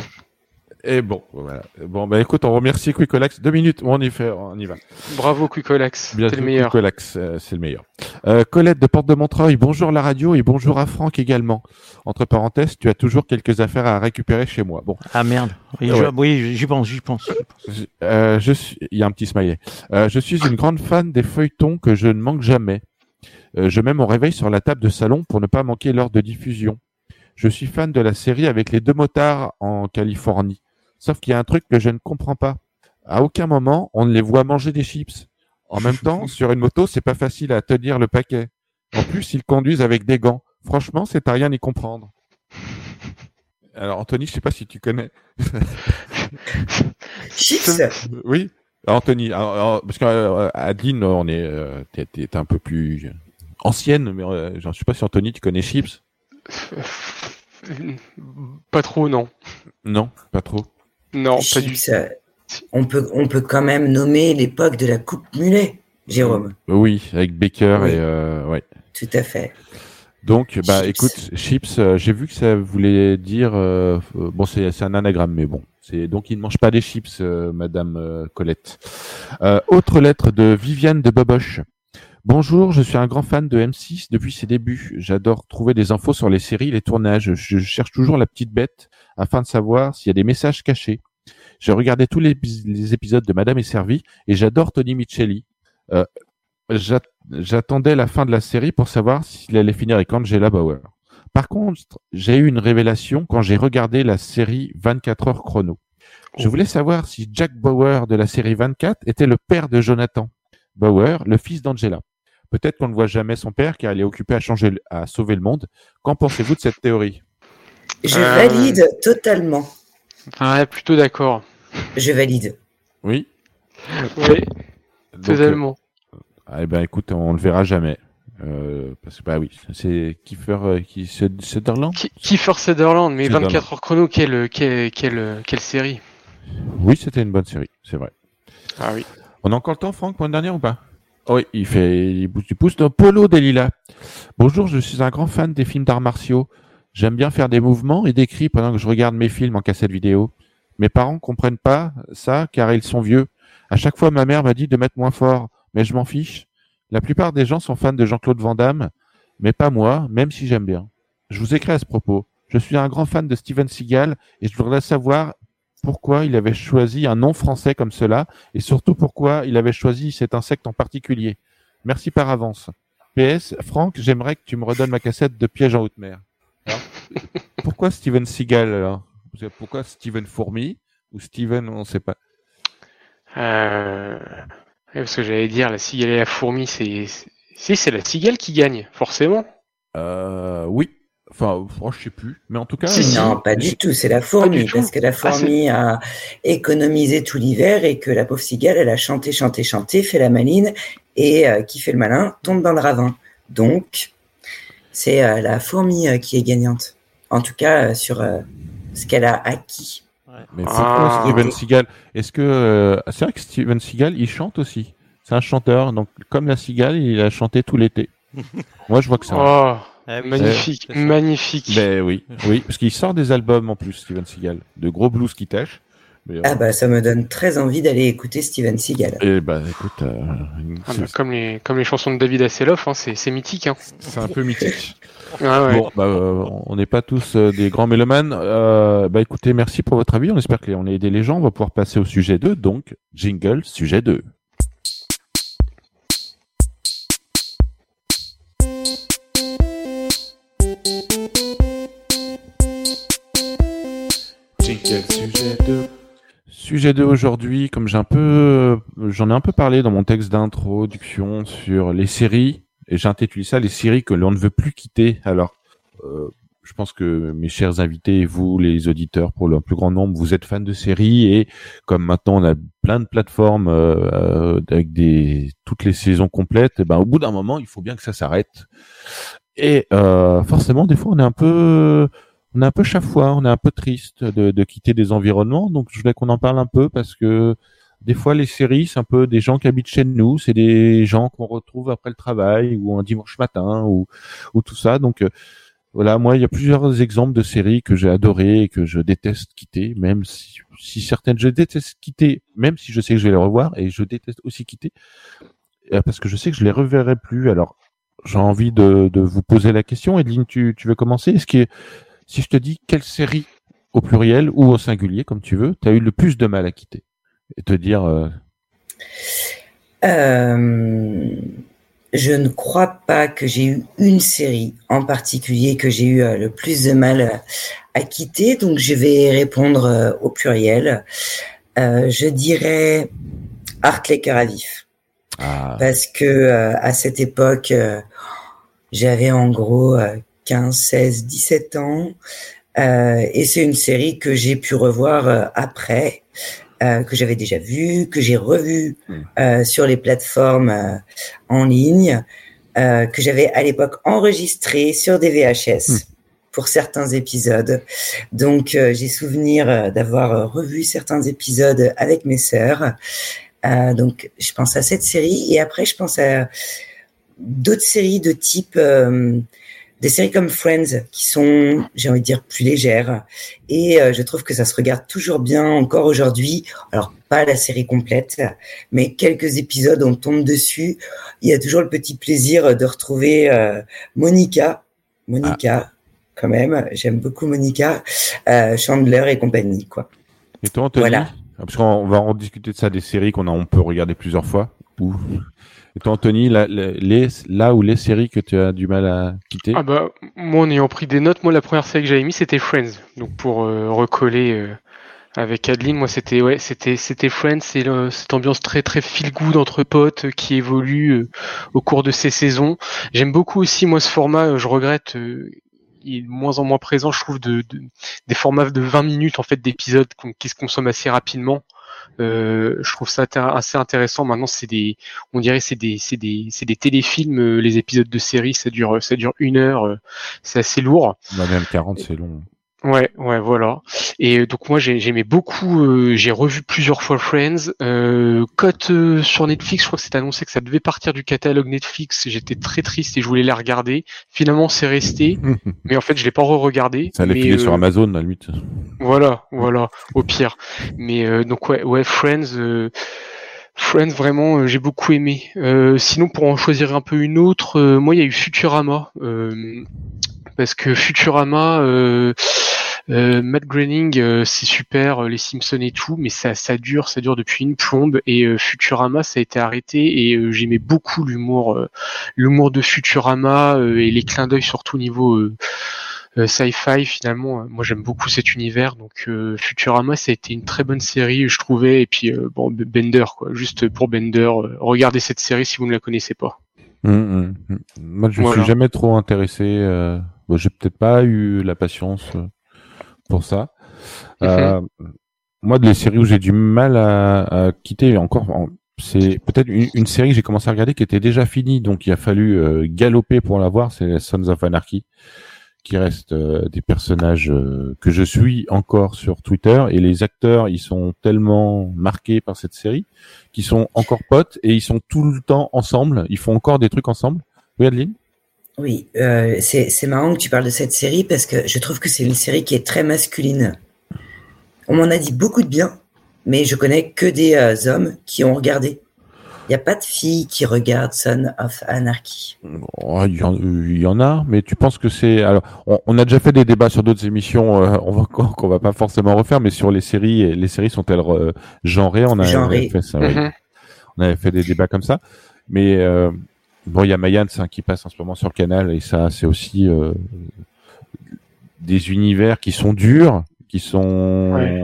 Et bon, voilà. Bon, bah écoute, on remercie Quicolax. Deux minutes, on y fait, on y va.
bravo Quicolax. T'es
sûr,
le meilleur.
Quicolax, euh, c'est le meilleur. Euh, Colette de Porte de Montreuil, bonjour la radio et bonjour à Franck également. Entre parenthèses, tu as toujours quelques affaires à récupérer chez moi. Bon,
Ah merde. Oui,
Ouais.
oui, j'y pense, j'y pense.
euh, je suis, il y a un petit smiley. Euh, je suis une grande fan des feuilletons que je ne manque jamais. Euh, je mets mon réveil sur la table de salon pour ne pas manquer l'heure de diffusion. Je suis fan de la série avec les deux motards en Californie. Sauf qu'il y a un truc que je ne comprends pas. À aucun moment, on ne les voit manger des chips. En même temps, sur une moto, c'est pas facile à tenir le paquet. En plus, ils conduisent avec des gants. Franchement, c'est à rien y comprendre. Alors, Anthony, je sais pas si tu connais.
Chips?
Oui. Anthony, alors, alors, parce qu'Adeline, on est, euh, un peu plus ancienne, mais euh, je sais pas si Anthony, tu connais Chips?
Pas trop, non.
Non, pas trop.
Non, pas du
Chips, euh, on peut, on peut quand même nommer l'époque de la coupe mulet, Jérôme.
Oui, avec Baker
Oui.
et euh, ouais.
Tout à fait.
Donc, bah,
Chips.
écoute, Chips, euh, j'ai vu que ça voulait dire, euh, euh, bon, c'est, c'est un anagramme, mais bon, c'est donc il ne mange pas des chips, euh, Madame euh, Colette. Euh, autre lettre de Viviane de Boboche. Bonjour, je suis un grand fan de M6 depuis ses débuts. J'adore trouver des infos sur les séries, les tournages. Je cherche toujours la petite bête afin de savoir s'il y a des messages cachés. J'ai regardé tous les, épis- les épisodes de Madame est servie et j'adore Tony Micheli. Euh, j'at- J'attendais la fin de la série pour savoir s'il allait finir avec Angela Bauer. Par contre, j'ai eu une révélation quand j'ai regardé la série 24 heures chrono. Je voulais savoir si Jack Bauer de la série 24 était le père de Jonathan Bauer, le fils d'Angela. Peut-être qu'on ne voit jamais son père car il est occupé à changer, à sauver le monde. Qu'en pensez-vous de cette théorie?
Je
Euh,
valide totalement.
Ouais, plutôt d'accord.
Je valide.
Oui.
Oui,
Donc,
totalement.
euh, eh ben, écoute, on le verra jamais. Euh, parce que bah oui, c'est Kiefer euh, qui Sutherland?
Ki- Kiefer Sutherland, mais
Sutherland.
24 heures chrono, quelle, quelle, quelle, quelle série?
Oui, c'était une bonne série, c'est vrai.
Ah oui.
On a encore le temps, Franck, pour une dernière ou pas? Oui, il fait, du pouce. Donc, Polo Delila. Bonjour, je suis un grand fan des films d'arts martiaux. J'aime bien faire des mouvements et des cris pendant que je regarde mes films en cassette vidéo. Mes parents comprennent pas ça car ils sont vieux. À chaque fois, ma mère m'a dit de mettre moins fort, mais je m'en fiche. La plupart des gens sont fans de Jean-Claude Van Damme, mais pas moi, même si j'aime bien. Je vous écris à ce propos. Je suis un grand fan de Steven Seagal et je voudrais savoir pourquoi il avait choisi un nom français comme cela et surtout pourquoi il avait choisi cet insecte en particulier. Merci par avance. PS, Franck, j'aimerais que tu me redonnes ma cassette de piège en haute mer. Alors, pourquoi Steven Seagal alors? Pourquoi Steven Fourmi ou Steven, on ne sait pas.
Euh... ouais, parce que j'allais dire, la cigale et la fourmi, c'est, c'est- si, c'est la cigale qui gagne, forcément.
Euh, oui. Enfin, oh, je sais plus. Mais en tout cas,
si.
Non, pas du tout, c'est la fourmi, parce que la fourmi a économisé tout l'hiver et que la pauvre cigale, elle a chanté, chanté, chanté, fait la maline et euh, qui fait le malin tombe dans le ravin. Donc, c'est euh, la fourmi euh, qui est gagnante. En tout cas, euh, sur euh, ce qu'elle a acquis.
Mais
Ah.
pourquoi Steven Seagal? Est-ce que euh, c'est vrai que Steven Seagal il chante aussi C'est un chanteur, donc comme la cigale, il a chanté tout l'été. Moi, je vois que ça.
Ah oui,
magnifique, magnifique.
Ben oui, oui, parce qu'il sort des albums en plus, Steven Seagal, de gros blues qui tâchent. Mais, euh,
Ah bah, ça me donne très envie d'aller écouter Steven Seagal.
et bah écoute, euh,
Ah bah, comme les comme les chansons de David Hasselhoff, hein, c'est c'est mythique. Hein.
c'est un peu mythique.
Ouais.
Bon, bah, euh, on n'est pas tous euh, des grands mélomanes. Euh, bah écoutez, merci pour votre avis. On espère qu'on a aidé les gens. On va pouvoir passer au sujet 2. Donc, jingle, sujet 2. Sujet 2 aujourd'hui, comme j'ai un peu, j'en ai un peu parlé dans mon texte d'introduction sur les séries, et j'ai intitulé ça les séries que l'on ne veut plus quitter. Alors, euh, je pense que mes chers invités, et vous, les auditeurs, pour le plus grand nombre, vous êtes fans de séries et comme maintenant on a plein de plateformes euh, euh, avec des toutes les saisons complètes, eh ben au bout d'un moment, il faut bien que ça s'arrête. Et euh, forcément, des fois, on est un peu, on est un peu chafouin, on est un peu triste de, quitter des environnements. Donc, je voulais qu'on en parle un peu parce que des fois, les séries, c'est un peu des gens qui habitent chez nous, c'est des gens qu'on retrouve après le travail ou un dimanche matin ou, ou tout ça. Donc, euh, voilà, moi, il y a plusieurs exemples de séries que j'ai adorées et que je déteste quitter, même si, certaines je déteste quitter, même si je sais que je vais les revoir, et je déteste aussi quitter, euh, parce que je sais que je les reverrai plus. Alors, j'ai envie de, de vous poser la question. Edline, tu, tu veux commencer? Est-ce que, si je te dis quelle série, au pluriel ou au singulier, comme tu veux, tu as eu le plus de mal à quitter. Et te dire, euh,
Euh, je ne crois pas que j'ai eu une série en particulier que j'ai eu euh, le plus de mal à quitter, donc je vais répondre au pluriel. Euh, je dirais Art les cœurs à vif,
ah,
parce que à cette époque, j'avais en gros 15, 16, 17 ans, euh, et c'est une série que j'ai pu revoir euh, après, euh, que j'avais déjà vue, que j'ai revue
Mm.
euh, sur les plateformes en ligne, que j'avais à l'époque enregistré sur des VHS.
Mm.
pour certains épisodes. Donc j'ai souvenir d'avoir revu certains épisodes avec mes sœurs. Donc je pense à cette série et après je pense à d'autres séries de type des séries comme Friends qui sont, j'ai envie de dire, plus légères. Et euh, je trouve que ça se regarde toujours bien encore aujourd'hui. Alors, pas la série complète, mais quelques épisodes, on tombe dessus. Il y a toujours le petit plaisir de retrouver euh, Monica. Monica, quand même. J'aime beaucoup Monica, euh, Chandler et compagnie, quoi.
Et toi, Anthony?
Voilà.
Ah, Parce qu'on va en discuter de ça, des séries qu'on a, on peut regarder plusieurs fois. Ou... Et toi, Anthony, là, les, là où les séries que tu as du mal à quitter
Ah bah, moi en ayant pris des notes, moi la première série que j'avais mis c'était Friends. Donc pour euh, recoller euh, avec Adeline, moi c'était ouais, c'était c'était Friends, c'est cette ambiance très très feel good entre potes euh, qui évolue euh, au cours de ces saisons. J'aime beaucoup aussi moi ce format, euh, je regrette il est de moins en moins présent, je trouve de, de- des formats de 20 minutes en fait d'épisodes qui se consomment assez rapidement. Euh, je trouve ça assez intéressant. Maintenant, c'est des, on dirait c'est des, c'est des, c'est des téléfilms. euh, Les épisodes de série, ça dure, ça dure une heure. euh, C'est assez lourd.
Bah, même 40, c'est long.
Ouais, ouais, voilà. Et euh, donc moi j'ai- j'aimais beaucoup, euh, j'ai revu plusieurs fois Friends. Euh, cote euh, sur Netflix, je crois que c'est annoncé que ça devait partir du catalogue Netflix. J'étais très triste et je voulais la regarder. Finalement c'est resté, mais en fait je l'ai pas re-regardé.
Ça allait filer sur
euh,
Amazon, à la limite.
Voilà, voilà, au pire. Mais euh, donc ouais, ouais, Friends. euh, Friends, vraiment, euh, j'ai beaucoup aimé. Euh, sinon, pour en choisir un peu une autre, euh, moi, il y a eu Futurama. Parce que Futurama, euh, euh, Matt Groening, euh, c'est super, les Simpsons et tout, mais ça, ça dure, ça dure depuis une plombe. Et Futurama, ça a été arrêté. Et j'aimais beaucoup l'humour, l'humour de Futurama et les clins d'œil surtout au niveau sci-fi. Finalement, moi, j'aime beaucoup cet univers. Donc euh, Futurama, ça a été une très bonne série, je trouvais. Et puis euh, bon, Bender, quoi, juste pour Bender, euh, regardez cette série si vous ne la connaissez pas.
Hum, hum, hum. Moi, je ne
Voilà.
suis jamais trop intéressé. Euh... Bon, J'ai peut-être pas eu la patience euh, pour ça. Euh, moi, les séries où j'ai du mal à, à quitter, encore, en- c'est peut-être une, une série que j'ai commencé à regarder qui était déjà finie, donc il a fallu euh, galoper pour la voir. C'est Sons of Anarchy, qui reste euh, des personnages que je suis encore sur Twitter, et les acteurs, ils sont tellement marqués par cette série qu'ils sont encore potes et ils sont tout le temps ensemble. Ils font encore des trucs ensemble. Oui, Adeline?
Oui, euh, c'est c'est marrant que tu parles de cette série parce que je trouve que c'est une série qui est très masculine. On m'en a dit beaucoup de bien, mais je connais que des euh, hommes qui ont regardé. Il n'y a pas de filles qui regardent Son of Anarchy.
Oh, Il y, en, il y en a, mais tu penses que c'est alors on, on a déjà fait des débats sur d'autres émissions, euh, on va qu'on qu'on va pas forcément refaire, mais sur les séries, les séries sont-elles euh, genrées? On a
Genrées.
fait ça, oui.
Mhm.
on avait fait des débats comme ça, mais euh, bon, il y a Mayans hein, qui passe en ce moment sur le canal et ça, c'est aussi euh, des univers qui sont durs, qui sont
Ouais.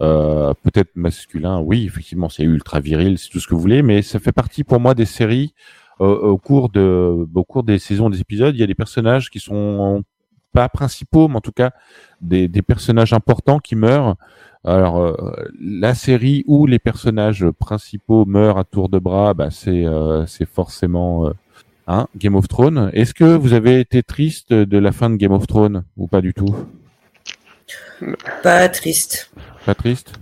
euh, peut-être masculins. Oui, effectivement, c'est ultra viril, c'est tout ce que vous voulez, mais ça fait partie pour moi des séries euh, au cours de au cours des saisons des épisodes, il y a des personnages qui sont pas principaux, mais en tout cas des, des personnages importants qui meurent. Alors euh, la série où les personnages principaux meurent à tour de bras, bah, c'est euh, c'est forcément euh, hein, Game of Thrones. Est-ce que vous avez été triste de la fin de Game of Thrones ou pas du tout?
Pas triste,
Pas triste?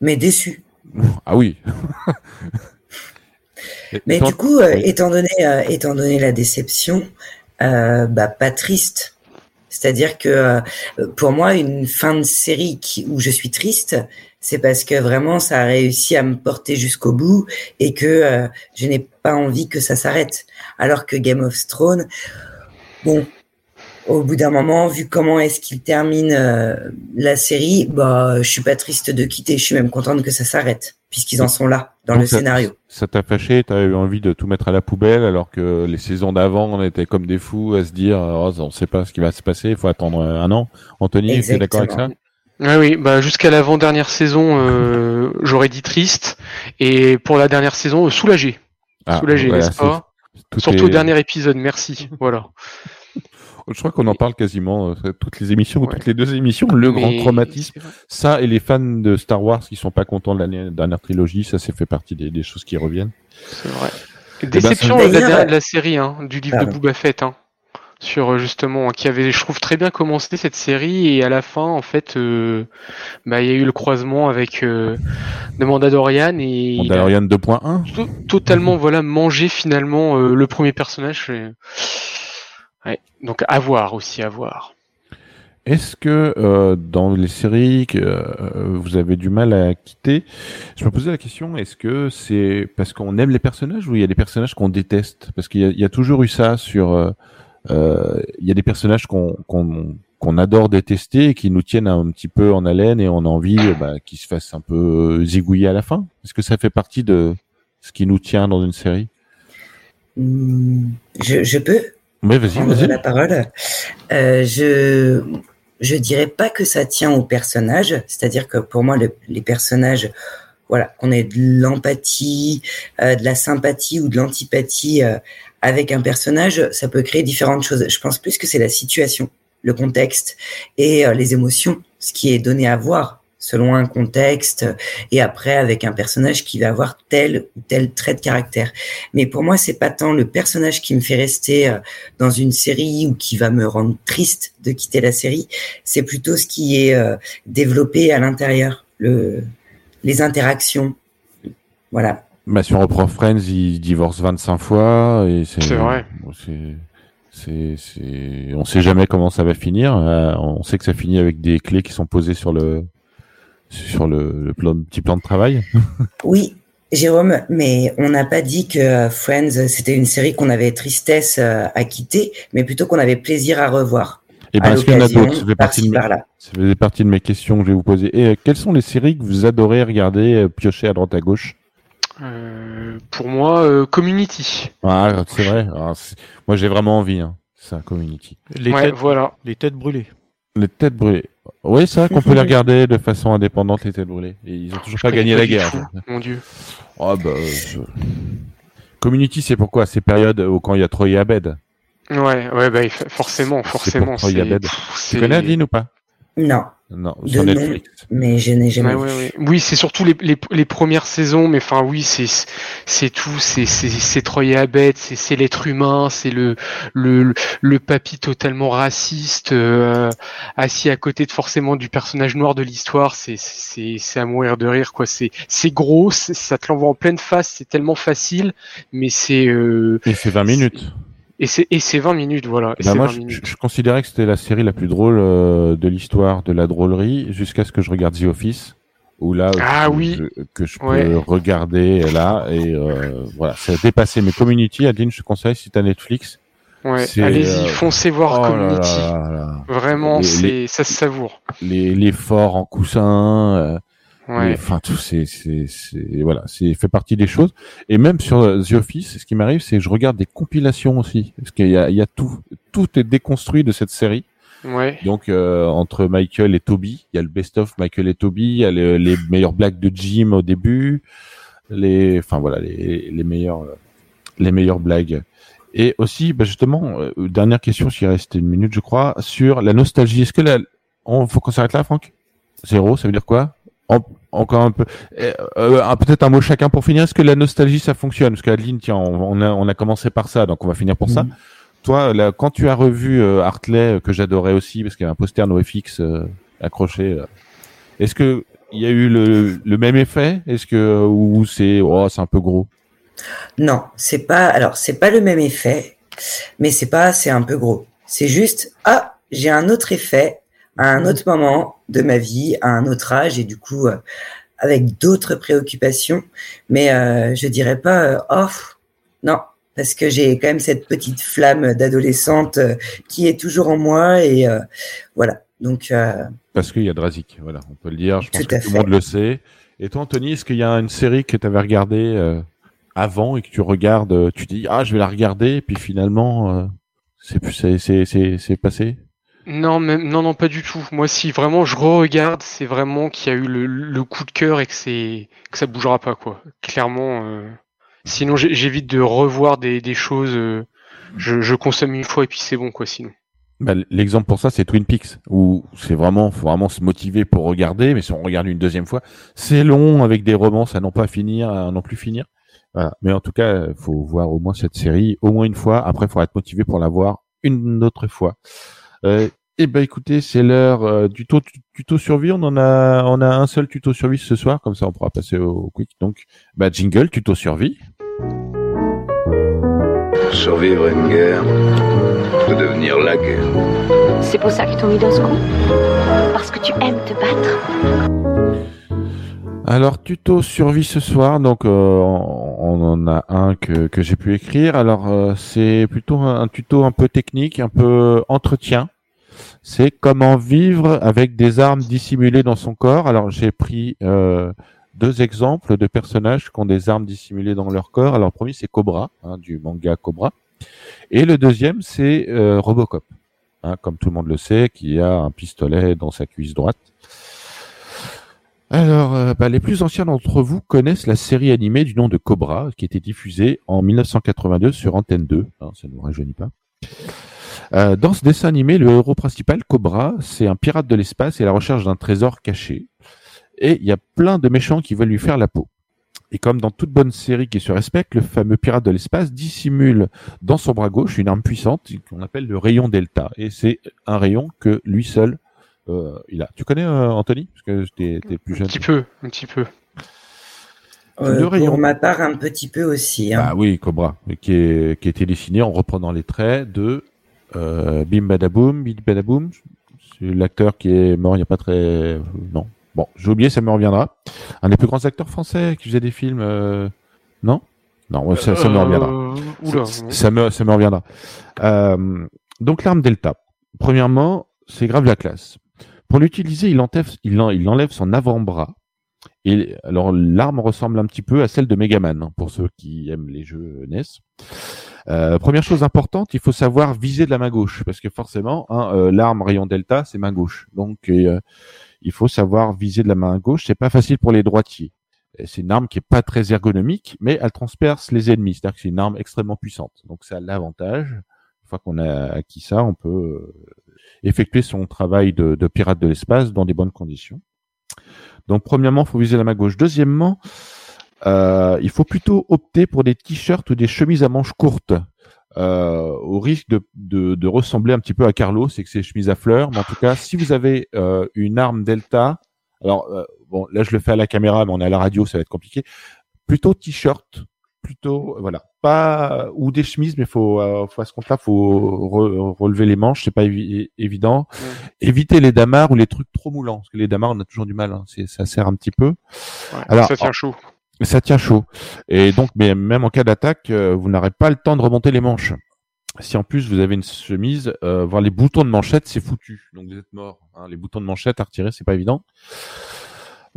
Mais déçu.
Ah oui.
Mais du coup,
oui.
étant donné étant donné la déception, bah pas triste. C'est-à-dire que euh, pour moi, une fin de série qui, où je suis triste, c'est parce que vraiment ça a réussi à me porter jusqu'au bout et que euh, je n'ai pas envie que ça s'arrête. Alors que Game of Thrones, bon, au bout d'un moment, vu comment est-ce qu'il termine euh, la série, bah je suis pas triste de quitter. Je suis même contente que ça s'arrête puisqu'ils en sont là dans
Donc
le
ça-
scénario.
Ça t'a fâché, t'as eu envie de tout mettre à la poubelle alors que les saisons d'avant, on était comme des fous à se dire, oh, on sait pas ce qui va se passer, il faut attendre un an. Anthony, tu es d'accord avec ça?
Ah oui, bah jusqu'à l'avant-dernière saison, euh, j'aurais dit triste, et pour la dernière saison, euh, soulagé.
Ah,
soulagé,
voilà,
n'est-ce pas? Surtout
est-
au dernier épisode, merci. Voilà.
Je crois qu'on en parle quasiment euh, toutes les émissions ou
Ouais.
toutes les deux émissions. Le grand traumatisme, ça et les fans de Star Wars qui sont pas contents de la dernière- trilogie, ça c'est fait partie des, des choses qui reviennent.
C'est vrai.
ben,
Déception de la, de série, hein, du livre de
Pardon.
Boba Fett, hein, sur euh, justement, qui avait, je trouve, très bien commencé cette série, et à la fin, en fait, euh, bah, il y a eu le croisement avec euh, The Mandalorian, et
Mandalorian 2.1
to- totalement, voilà, mangé finalement euh, le premier personnage. et- Ouais. Donc à voir aussi, à voir.
Est-ce que euh, dans les séries que euh, vous avez du mal à quitter, je me posais la question, est-ce que c'est parce qu'on aime les personnages ou il y a des personnages qu'on déteste? Parce qu'il y, a- il y a toujours eu ça sur... euh, euh, il y a des personnages qu'on adore détester et qui nous tiennent un petit peu en haleine et on a envie bah, qu'ils se fassent un peu zigouiller à la fin. Est-ce que ça fait partie de ce qui nous tient dans une série?
Hmm, Je, je peux
Mais vas-y, vas-y.
la parole. Euh, je je dirais pas que ça tient au personnage, c'est-à-dire que pour moi le- les personnages, voilà, qu'on ait de l'empathie, euh, de la sympathie ou de l'antipathie euh, avec un personnage, ça peut créer différentes choses. Je pense plus que c'est la situation, le contexte et les émotions, ce qui est donné à voir selon un contexte, et après avec un personnage qui va avoir tel ou tel trait de caractère. Mais pour moi, c'est pas tant le personnage qui me fait rester euh, dans une série ou qui va me rendre triste de quitter la série, c'est plutôt ce qui est euh, développé à l'intérieur, le, les interactions. Voilà.
Bah, si on reprend Friends, ils divorcent 25 fois et c'est.
C'est vrai.
c'est- C'est, c'est, on sait jamais comment ça va finir. Euh, on sait que ça finit avec des clés qui sont posées sur le, sur le, le plan, petit plan de travail.
Oui, Jérôme, mais on n'a pas dit que euh, Friends, c'était une série qu'on avait tristesse euh, à quitter, mais plutôt qu'on avait plaisir à revoir.
Et
à
est-ce qu'il y en a d'autres? Ça fait partie de ça faisait partie de mes questions que je vais vous poser. Et euh, quelles sont les séries que vous adorez regarder, euh, piocher à droite à gauche?
Euh, pour moi, euh, Community.
Ah, c'est vrai. Ah, c'est- moi, j'ai vraiment envie, hein. C'est un community.
Les,
ouais,
têtes,
voilà.
les têtes brûlées.
Les têtes brûlées. Oui, c'est vrai qu'on peut les regarder de façon indépendante, les têtes brûlées. Et ils ont toujours pas gagné
pas
la guerre.
tout, Mon dieu.
Oh, bah, je- Community, c'est pourquoi? Ces périodes où quand il y a Troy Abed.
Ouais, ouais, bah, forcément, forcément.
Troy Abed.
pff,
Tu
c'est-
connais Adeline ou pas?
Non,
Non, sur
nom.
Netflix.
mais je n'ai jamais
Ouais,
vu.
ouais, ouais. Oui, c'est surtout les, les, les premières saisons, mais enfin oui, c'est c'est tout, c'est c'est c'est Troy Abed, c'est c'est l'être humain, c'est le le le papy totalement raciste euh, assis à côté de forcément du personnage noir de l'histoire, c'est c'est c'est à mourir de rire quoi. C'est c'est gros, ça te l'envoie en pleine face, c'est tellement facile, mais c'est euh,
Et c'est 20 minutes.
Et c'est et c'est 20 minutes voilà. et
Bah, moi,
20
je,
minutes.
je considérais que c'était la série la plus drôle euh, de l'histoire de la drôlerie jusqu'à ce que je regarde The Office. Où là,
Ah oui.
je, que je peux regarder là et euh, voilà, ça a dépassé mes community. Adeline, je te conseille si t'as Netflix.
Ouais, allez-y,
euh,
foncez voir
Oh
Community.
là là.
Vraiment,
Les-
c'est ça se savoure.
Les l'effort en coussin.
Ouais.
Enfin, tout c'est c'est c'est voilà, c'est fait partie des choses. Et même sur euh, The Office, ce qui m'arrive, c'est que je regarde des compilations aussi, parce qu'il y a il y a tout tout est déconstruit de cette série.
Ouais.
Donc euh, entre Michael et Toby, il y a le best-of Michael et Toby, il y a le- les meilleures blagues de Jim au début, les enfin voilà les les meilleures euh, les meilleures blagues. Et aussi, bah, justement, euh, dernière question, s'il reste une minute, je crois, sur la nostalgie. Est-ce que la, on faut qu'on s'arrête là, Franck? Zéro, ça veut dire quoi? En- Encore un peu. Euh, euh, un- Peut-être un mot chacun pour finir. Est-ce que la nostalgie, ça fonctionne? Parce qu'Adeline, tiens, on, on a, on a commencé par ça, donc on va finir pour ça.
Mhm.
Toi, là, quand tu as revu euh, Hartley, euh, que j'adorais aussi, parce qu'il y avait un poster NoFX euh, accroché, euh, est-ce que il y a eu le, le même effet? Est-ce que ou c'est oh c'est un peu gros?
Non, c'est pas. Alors, c'est pas le même effet, mais c'est pas. C'est un peu gros. C'est juste. Ah, j'ai un autre effet à un autre moment de ma vie, à un autre âge, et du coup, euh, avec d'autres préoccupations. Mais euh, je dirais pas. euh, oh, non, parce que j'ai quand même cette petite flamme d'adolescente euh, qui est toujours en moi, et euh, voilà. Donc, euh,
Parce qu'il y a Drazik, voilà, on peut le dire. Je pense
Tout
que tout le monde le sait. Et toi, Anthony, est-ce qu'il y a une série que tu avais regardée euh, avant et que tu regardes, tu dis ah je vais la regarder, et puis finalement euh, c'est plus c'est c'est c'est c'est passé?
Non, non, non, pas du tout. Moi, si vraiment je re-regarde, c'est vraiment qu'il y a eu le, coup de cœur et que c'est que ça bougera pas, quoi. Clairement. euh, Sinon, j'évite de revoir des, choses. euh, Je, consomme une fois et puis c'est bon, quoi. Sinon.
Bah, L'exemple pour ça, c'est Twin Peaks, où c'est vraiment, faut vraiment se motiver pour regarder, mais si on regarde une deuxième fois, c'est long avec des romances à non pas finir, à non plus finir. Mais en tout cas, faut voir au moins cette série, au moins une fois. Après, il faudra être motivé pour la voir une autre fois. Euh, et ben écoutez, c'est l'heure euh, du tuto, tuto survie. On en a, on a un seul tuto survie ce soir, comme ça on pourra passer au quick. Donc, bah jingle, tuto survie.
Survivre à une guerre, ou devenir la guerre.
C'est pour ça qu'ils t'ont mis dans ce coup Parce que tu aimes te battre
Alors tuto survie ce soir, donc euh, on on en a un que, que j'ai pu écrire. Alors euh, c'est plutôt un, un tuto un peu technique, un peu entretien. C'est comment vivre avec des armes dissimulées dans son corps. Alors j'ai pris euh, deux exemples de personnages qui ont des armes dissimulées dans leur corps. Alors le premier c'est Cobra, hein, du manga Cobra, et le deuxième c'est euh, Robocop, hein, comme tout le monde le sait, qui a un pistolet dans sa cuisse droite. Alors, euh, bah, les plus anciens d'entre vous connaissent la série animée du nom de Cobra, qui était diffusée en 1982 sur Antenne 2. Hein, ça ne nous rajeunit pas. Euh, dans ce dessin animé, le héros principal, Cobra, c'est un pirate de l'espace et à la recherche d'un trésor caché. et il y a plein de méchants qui veulent lui faire la peau. Et comme dans toute bonne série qui se respecte, le fameux pirate de l'espace dissimule dans son bras gauche une arme puissante qu'on appelle le rayon Delta. Et c'est un rayon que lui seul euh, il a. Tu connais euh, Anthony? Parce que t'es t'es plus
Un
jeune.
petit peu, un petit peu.
Euh,
Le rayon.
Pour ma part, un petit peu aussi. hein.
Ah oui, Cobra, qui, est, qui a été dessiné en reprenant les traits de euh, Bim Badaboom, Bim Badaboom. C'est l'acteur qui est mort il n'y a pas très... Non. Bon, j'ai oublié, ça me reviendra. Un des plus grands acteurs français qui faisait des films... euh, Non? Non, ça, ça me reviendra.
Euh, Oula.
Ça- ça me, ça me reviendra. Euh, donc l'arme Delta. Premièrement, c'est grave la classe. Pour l'utiliser, il enlève, il, en- il enlève son avant-bras. Et alors l'arme ressemble un petit peu à celle de Megaman hein, pour ceux qui aiment les jeux NES. Euh, première chose importante, il faut savoir viser de la main gauche parce que forcément, hein, euh, l'arme rayon Delta c'est main gauche. Donc euh, il faut savoir viser de la main gauche. C'est pas facile pour les droitiers. C'est une arme qui est pas très ergonomique, mais elle transperce les ennemis. C'est-à-dire que c'est une arme extrêmement puissante. Donc ça a l'avantage. Une fois qu'on a acquis ça, on peut euh, effectuer son travail de, de pirate de l'espace dans des bonnes conditions. Donc premièrement, faut viser la main gauche. Deuxièmement, euh, il faut plutôt opter pour des t-shirts ou des chemises à manches courtes. Euh, au risque de, de, de ressembler un petit peu à Carlos, c'est que c'est chemises à fleurs. Mais en tout cas, si vous avez euh, une arme Delta, alors euh, bon, là je le fais à la caméra, mais on est à la radio, ça va être compliqué. Plutôt t-shirt, plutôt voilà, pas ou des chemises, mais faut, euh, faut à ce compte-là, faut re- relever les manches, c'est pas évi- évident. Éviter les damars ou les trucs trop moulants, parce que les damars on a toujours du mal, hein, c'est ça sert un petit peu.
Ouais,
Alors,
ça tient chaud.
Ça tient chaud. Et donc, mais même en cas d'attaque, euh, vous n'aurez pas le temps de remonter les manches. Si en plus vous avez une chemise, euh, voir les boutons de manchette, c'est foutu. Donc vous êtes mort. hein. Les boutons de manchette à retirer, c'est pas évident.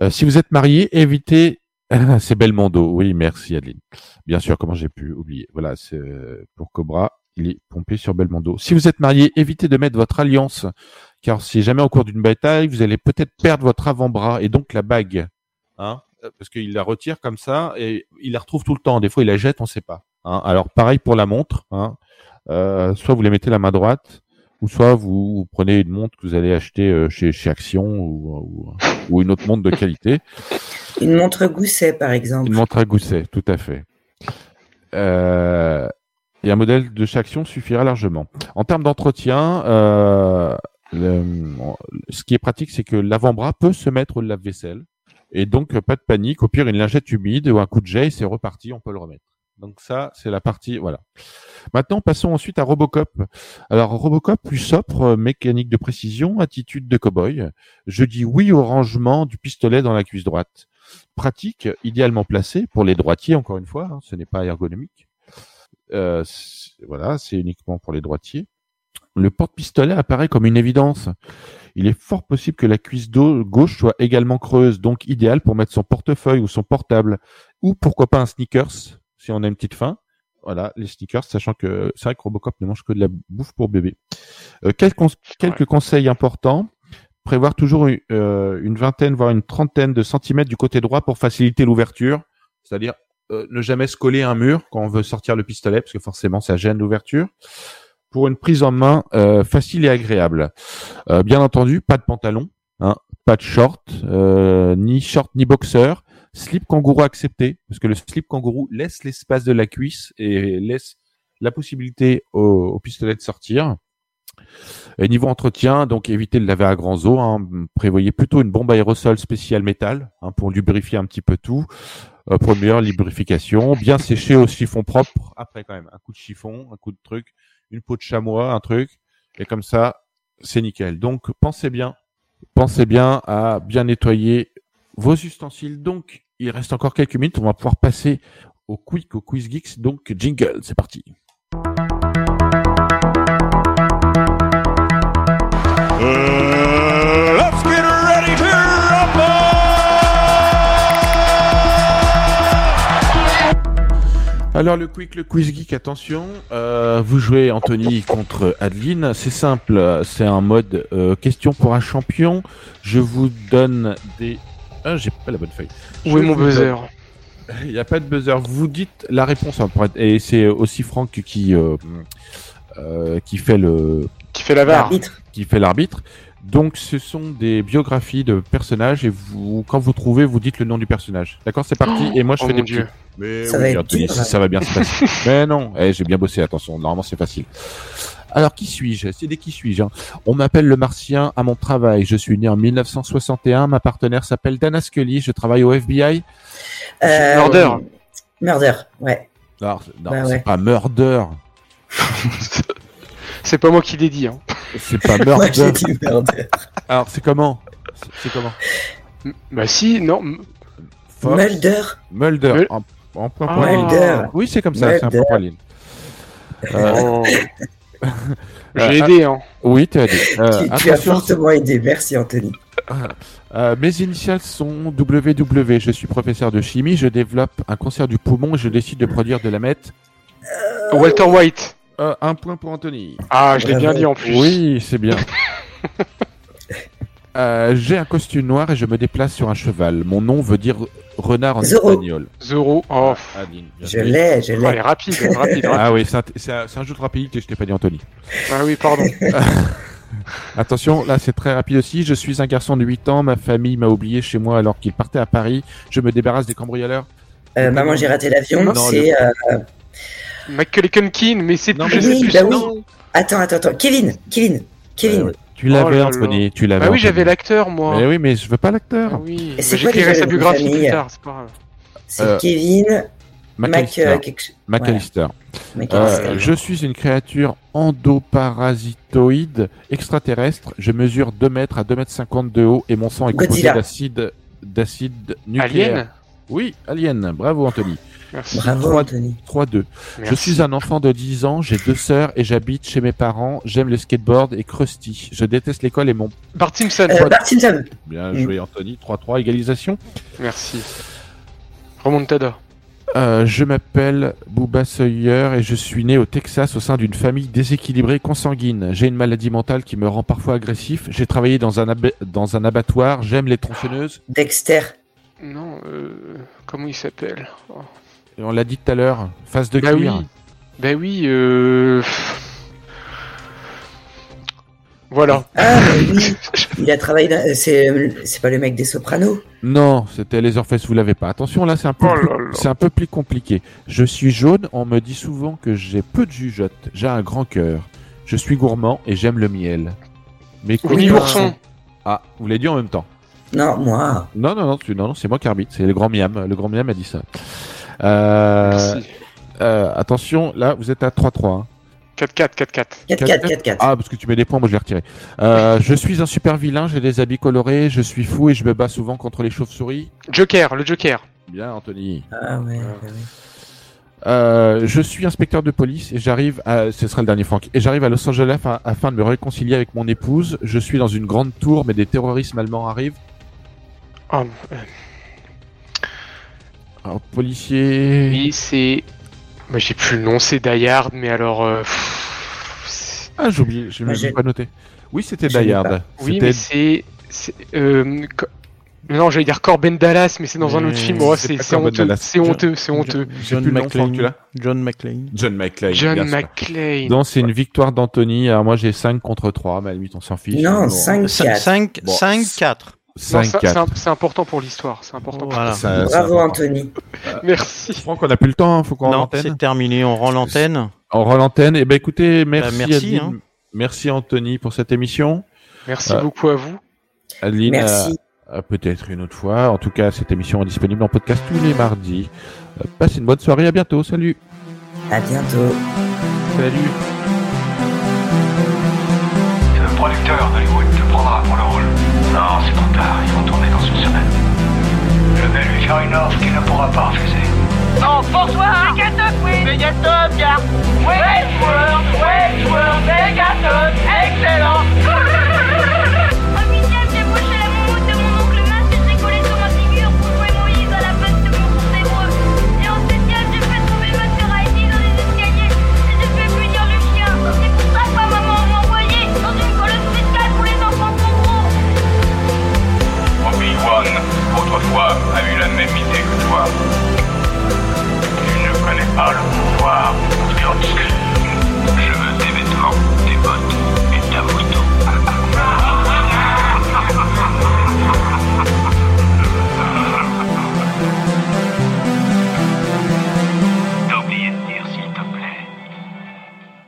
Euh, si vous êtes marié, évitez. c'est Belmondo. Oui, merci Adeline. Bien sûr, comment j'ai pu oublier. Voilà, c'est euh, pour Cobra. Il est pompé sur Belmondo. Si vous êtes marié, évitez de mettre votre alliance, car si jamais au cours d'une bataille, vous allez peut-être perdre votre avant-bras et donc la bague. Hein? Parce qu'il la retire comme ça et il la retrouve tout le temps. Des fois, il la jette, on sait pas. Hein. Alors, pareil pour la montre. Hein. Euh, soit vous les mettez la main droite, ou soit vous, vous prenez une montre que vous allez acheter euh, chez, chez Action ou, ou, ou une autre montre de qualité.
Une montre gousset, par exemple.
Une montre à gousset, tout à fait. Euh, et un modèle de chaque action suffira largement. En termes d'entretien, euh, le- ce qui est pratique, c'est que l'avant-bras peut se mettre au lave-vaisselle. Et donc, pas de panique. Au pire, une lingette humide ou un coup de jet, c'est reparti, on peut le remettre. Donc ça, c'est la partie, voilà. Maintenant, passons ensuite à Robocop. Alors, Robocop, plus sobre, euh, mécanique de précision, attitude de cow-boy. Je dis oui au rangement du pistolet dans la cuisse droite. Pratique, idéalement placé pour les droitiers, encore une fois, hein, ce n'est pas ergonomique. Euh, voilà, c'est uniquement pour les droitiers. Le porte-pistolet apparaît comme une évidence. Il est fort possible que la cuisse do- gauche soit également creuse, donc idéal pour mettre son portefeuille ou son portable, ou pourquoi pas un sneakers, si on a une petite faim. Voilà, les sneakers, sachant que c'est vrai que Robocop ne mange que de la bouffe pour bébé. Euh, cons- quelques conseils importants. Prévoir toujours une, euh, une vingtaine, voire une trentaine de centimètres du côté droit pour faciliter l'ouverture. C'est-à-dire euh, ne jamais se coller à un mur quand on veut sortir le pistolet, parce que forcément ça gêne l'ouverture. Pour une prise en main euh, facile et agréable. Euh, bien entendu, pas de pantalon, hein, pas de short, euh, ni short ni boxeur. Slip kangourou accepté, parce que le slip kangourou laisse l'espace de la cuisse et laisse la possibilité au, au pistolet de sortir. Et niveau entretien, donc évitez de laver à grands eaux. Hein, prévoyez plutôt une bombe aérosol spéciale métal hein, pour lubrifier un petit peu tout. Euh, lubrification, bien sécher au chiffon propre. Après quand même, un coup de chiffon, un coup de truc, une peau de chamois, un truc, et comme ça, c'est nickel. Donc pensez bien, pensez bien à bien nettoyer vos ustensiles. Donc il reste encore quelques minutes, on va pouvoir passer au quick, au quiz geeks. Donc jingle, c'est parti.
Uh,
Alors le quick, le quiz geek, attention, euh, vous jouez Anthony contre Adeline, c'est simple, c'est un mode euh, question pour un champion. Je vous donne des... Ah, j'ai pas la bonne feuille.
Où est mon buzzer
donne- Il n'y a pas de buzzer. Vous dites la réponse hein, pour être- et c'est aussi Franck qui euh, euh, qui fait le
Qui fait la barre
qui fait l'arbitre. Donc, ce sont des biographies de personnages et vous, quand vous trouvez, vous dites le nom du personnage. D'accord, c'est parti. et moi, je
oh
fais des
Dieu.
petits. Mais
Ça
oui,
va dur,
ça, va bien se passer. Mais non, eh, j'ai bien bossé. Attention, normalement, c'est facile. Alors, qui suis-je? C'est des qui suis-je hein On m'appelle le Martien à mon travail. Je suis né en 1961. Ma partenaire s'appelle Dana Scully. Je travaille au FBI.
Euh,
Murder.
Murder, ouais.
Non, c'est- non,
Bah
c'est
ouais.
pas murder.
C'est pas moi qui l'ai dit. Hein.
C'est pas murder.
dit murder.
Alors, c'est comment? C'est- comment?
M- Bah si, non.
Fox,
Mulder.
Mulder.
Mul-
En, en point
Ah.
ligne.
Mulder.
Oui, c'est comme ça. C'est un
Mulder.
point ligne. Euh,
Oh.
Euh,
J'ai aidé. Hein.
oui, tu as dit. Euh,
tu, tu as fortement aidé. Merci, Anthony.
euh, mes initiales sont WW. Je suis professeur de chimie. Je développe un cancer du poumon et je décide de produire de la meth.
Walter White.
Euh, un point pour Anthony.
Ah, je l'ai bien dit en plus.
Oui, c'est bien. Euh, J'ai un costume noir et je me déplace sur un cheval. Mon nom veut dire renard en
Zoro.
espagnol.
Zoro. Oh.
Ah, Adeline, bien
Je l'ai, je l'ai.
rapide, rapide, rapide.
Ah oui, c'est un, jeu de rapidité, je t'ai pas dit Anthony.
Ah oui, pardon.
Attention, là c'est très rapide aussi. Je suis un garçon de 8 ans, ma famille m'a oublié chez moi alors qu'il partait à Paris. Je me débarrasse des cambrioleurs.
Euh, maman, j'ai raté l'avion.
Non,
C'est. euh,
Macaulay Culkin, mais c'est plus,
mais
oui,
plus
bah oui. Attends, attends, attends. Kevin, Kevin, Kevin.
Euh, ouais. Tu l'avais
Oh là
Anthony, tu l'avais.
Bah oui, j'avais l'acteur, moi.
Mais oui, mais je veux pas l'acteur.
Ah oui. Bah,
quoi
J'écrirai sa biographie plus
famille
tard, c'est pas grave.
C'est
Euh,
Kevin Mac.
McAllister.
euh. Mac
Euh,
Allister.
je suis une créature endoparasitoïde extraterrestre. Je mesure 2 mètres à 2 mètres 50 de haut et mon sang est composé d'acide nucléaire.
Alien?
Oui, Alien. Bravo Anthony.
Merci.
Bravo,
trois-
Anthony.
3-2. Je suis un enfant de 10 ans, j'ai deux sœurs et j'habite chez mes parents. J'aime le skateboard et Krusty. Je déteste l'école et mon...
Bart Simpson.
Euh, Bart Simpson.
Bien
Mm.
joué Anthony. 3-3, égalisation.
Merci. Remontada.
Euh, je m'appelle Booba Sawyer et je suis né au Texas au sein d'une famille déséquilibrée consanguine. J'ai une maladie mentale qui me rend parfois agressif. J'ai travaillé dans un, ab- dans un abattoir. J'aime les tronçonneuses.
Dexter.
Non, euh, comment il s'appelle? Oh.
On l'a dit tout à l'heure. Face de
Bah
cuir.
oui. Bah oui, euh... Voilà.
Ah, oui. Il a travaillé dans... C'est pas le mec des Sopranos
Non, c'était les Orpheus, vous l'avez pas. Attention, là, c'est un peu,
Oh
plus-
là
c'est un peu plus compliqué. Je suis jaune, on me dit souvent que j'ai peu de jugeote. J'ai un grand cœur. Je suis gourmand et j'aime le miel. Mais
Oui.
Ah, vous l'avez dit en même temps.
Non, moi.
Non, non, non, tu- non, non, c'est moi qui arbitre. C'est le grand miam. Le grand miam a dit ça. Euh,
Merci.
euh, attention, là, vous êtes à 3-3. hein.
4-4, 4-4.
4-4, 4-4.
Ah, parce que tu mets des points, moi je vais retirer. Euh, je suis un super vilain, j'ai des habits colorés, je suis fou et je me bats souvent contre les chauves-souris.
Joker, le Joker.
Bien, Anthony.
Ah ouais, ouais, ouais.
Euh, je suis inspecteur de police et j'arrive à, ce sera le dernier Franck, et j'arrive à Los Angeles afin, afin de me réconcilier avec mon épouse. Je suis dans une grande tour, mais des terroristes allemands arrivent.
Oh, euh,
Alors, policier.
oui, c'est... Bah, j'ai plus le nom, c'est Die Hard, mais alors... euh,
Ah, j'ai oublié, j'ai même
j'ai-
pas noté. Oui, c'était
pas.
Oui, mais c'est... euh, Non, j'allais dire Corben Dallas, mais c'est dans un autre film. Oh,
c'est
honteux, c'est honteux, c'est honteux.
John McClane.
l'as
John McClane.
John McClane.
John. McClane.
Donc, c'est une victoire d'Anthony. Alors, moi, j'ai 5 contre 3, mais à la limite, on s'en fiche.
Non,
Bon,
5-4.
5,
Bon.
5, 4.
Non, ça-
5-4.
C'est important pour l'histoire, c'est important. pour-
Voilà.
Ça-
Bravo, Anthony.
Merci.
Franck, on n'a plus le temps, hein, faut qu'on rende l'antenne.
c'est terminé. On rend l'antenne.
On rend l'antenne. Et ben écoutez, merci,
merci,
Adeline.
hein.
Merci Anthony pour cette émission.
Merci
Euh,
beaucoup à vous.
Adeline,
Merci.
euh, euh, peut-être une autre fois. En tout cas, cette émission est disponible en podcast tous les mardis. Euh, passez une bonne soirée, à bientôt. Salut.
À bientôt.
Salut.
Le producteur d'Hollywood te prendra pour le rôle. Non, c'est trop tard, ils vont tourner dans une semaine. Je vais lui faire une offre qu'il ne pourra pas refuser.
Non, bonsoir Megaton, oui! Megaton, bien Westworld, Westworld, Megaton, excellent
autrefois a eu la même idée que toi. Tu ne connais pas le pouvoir de Je veux tes vêtements.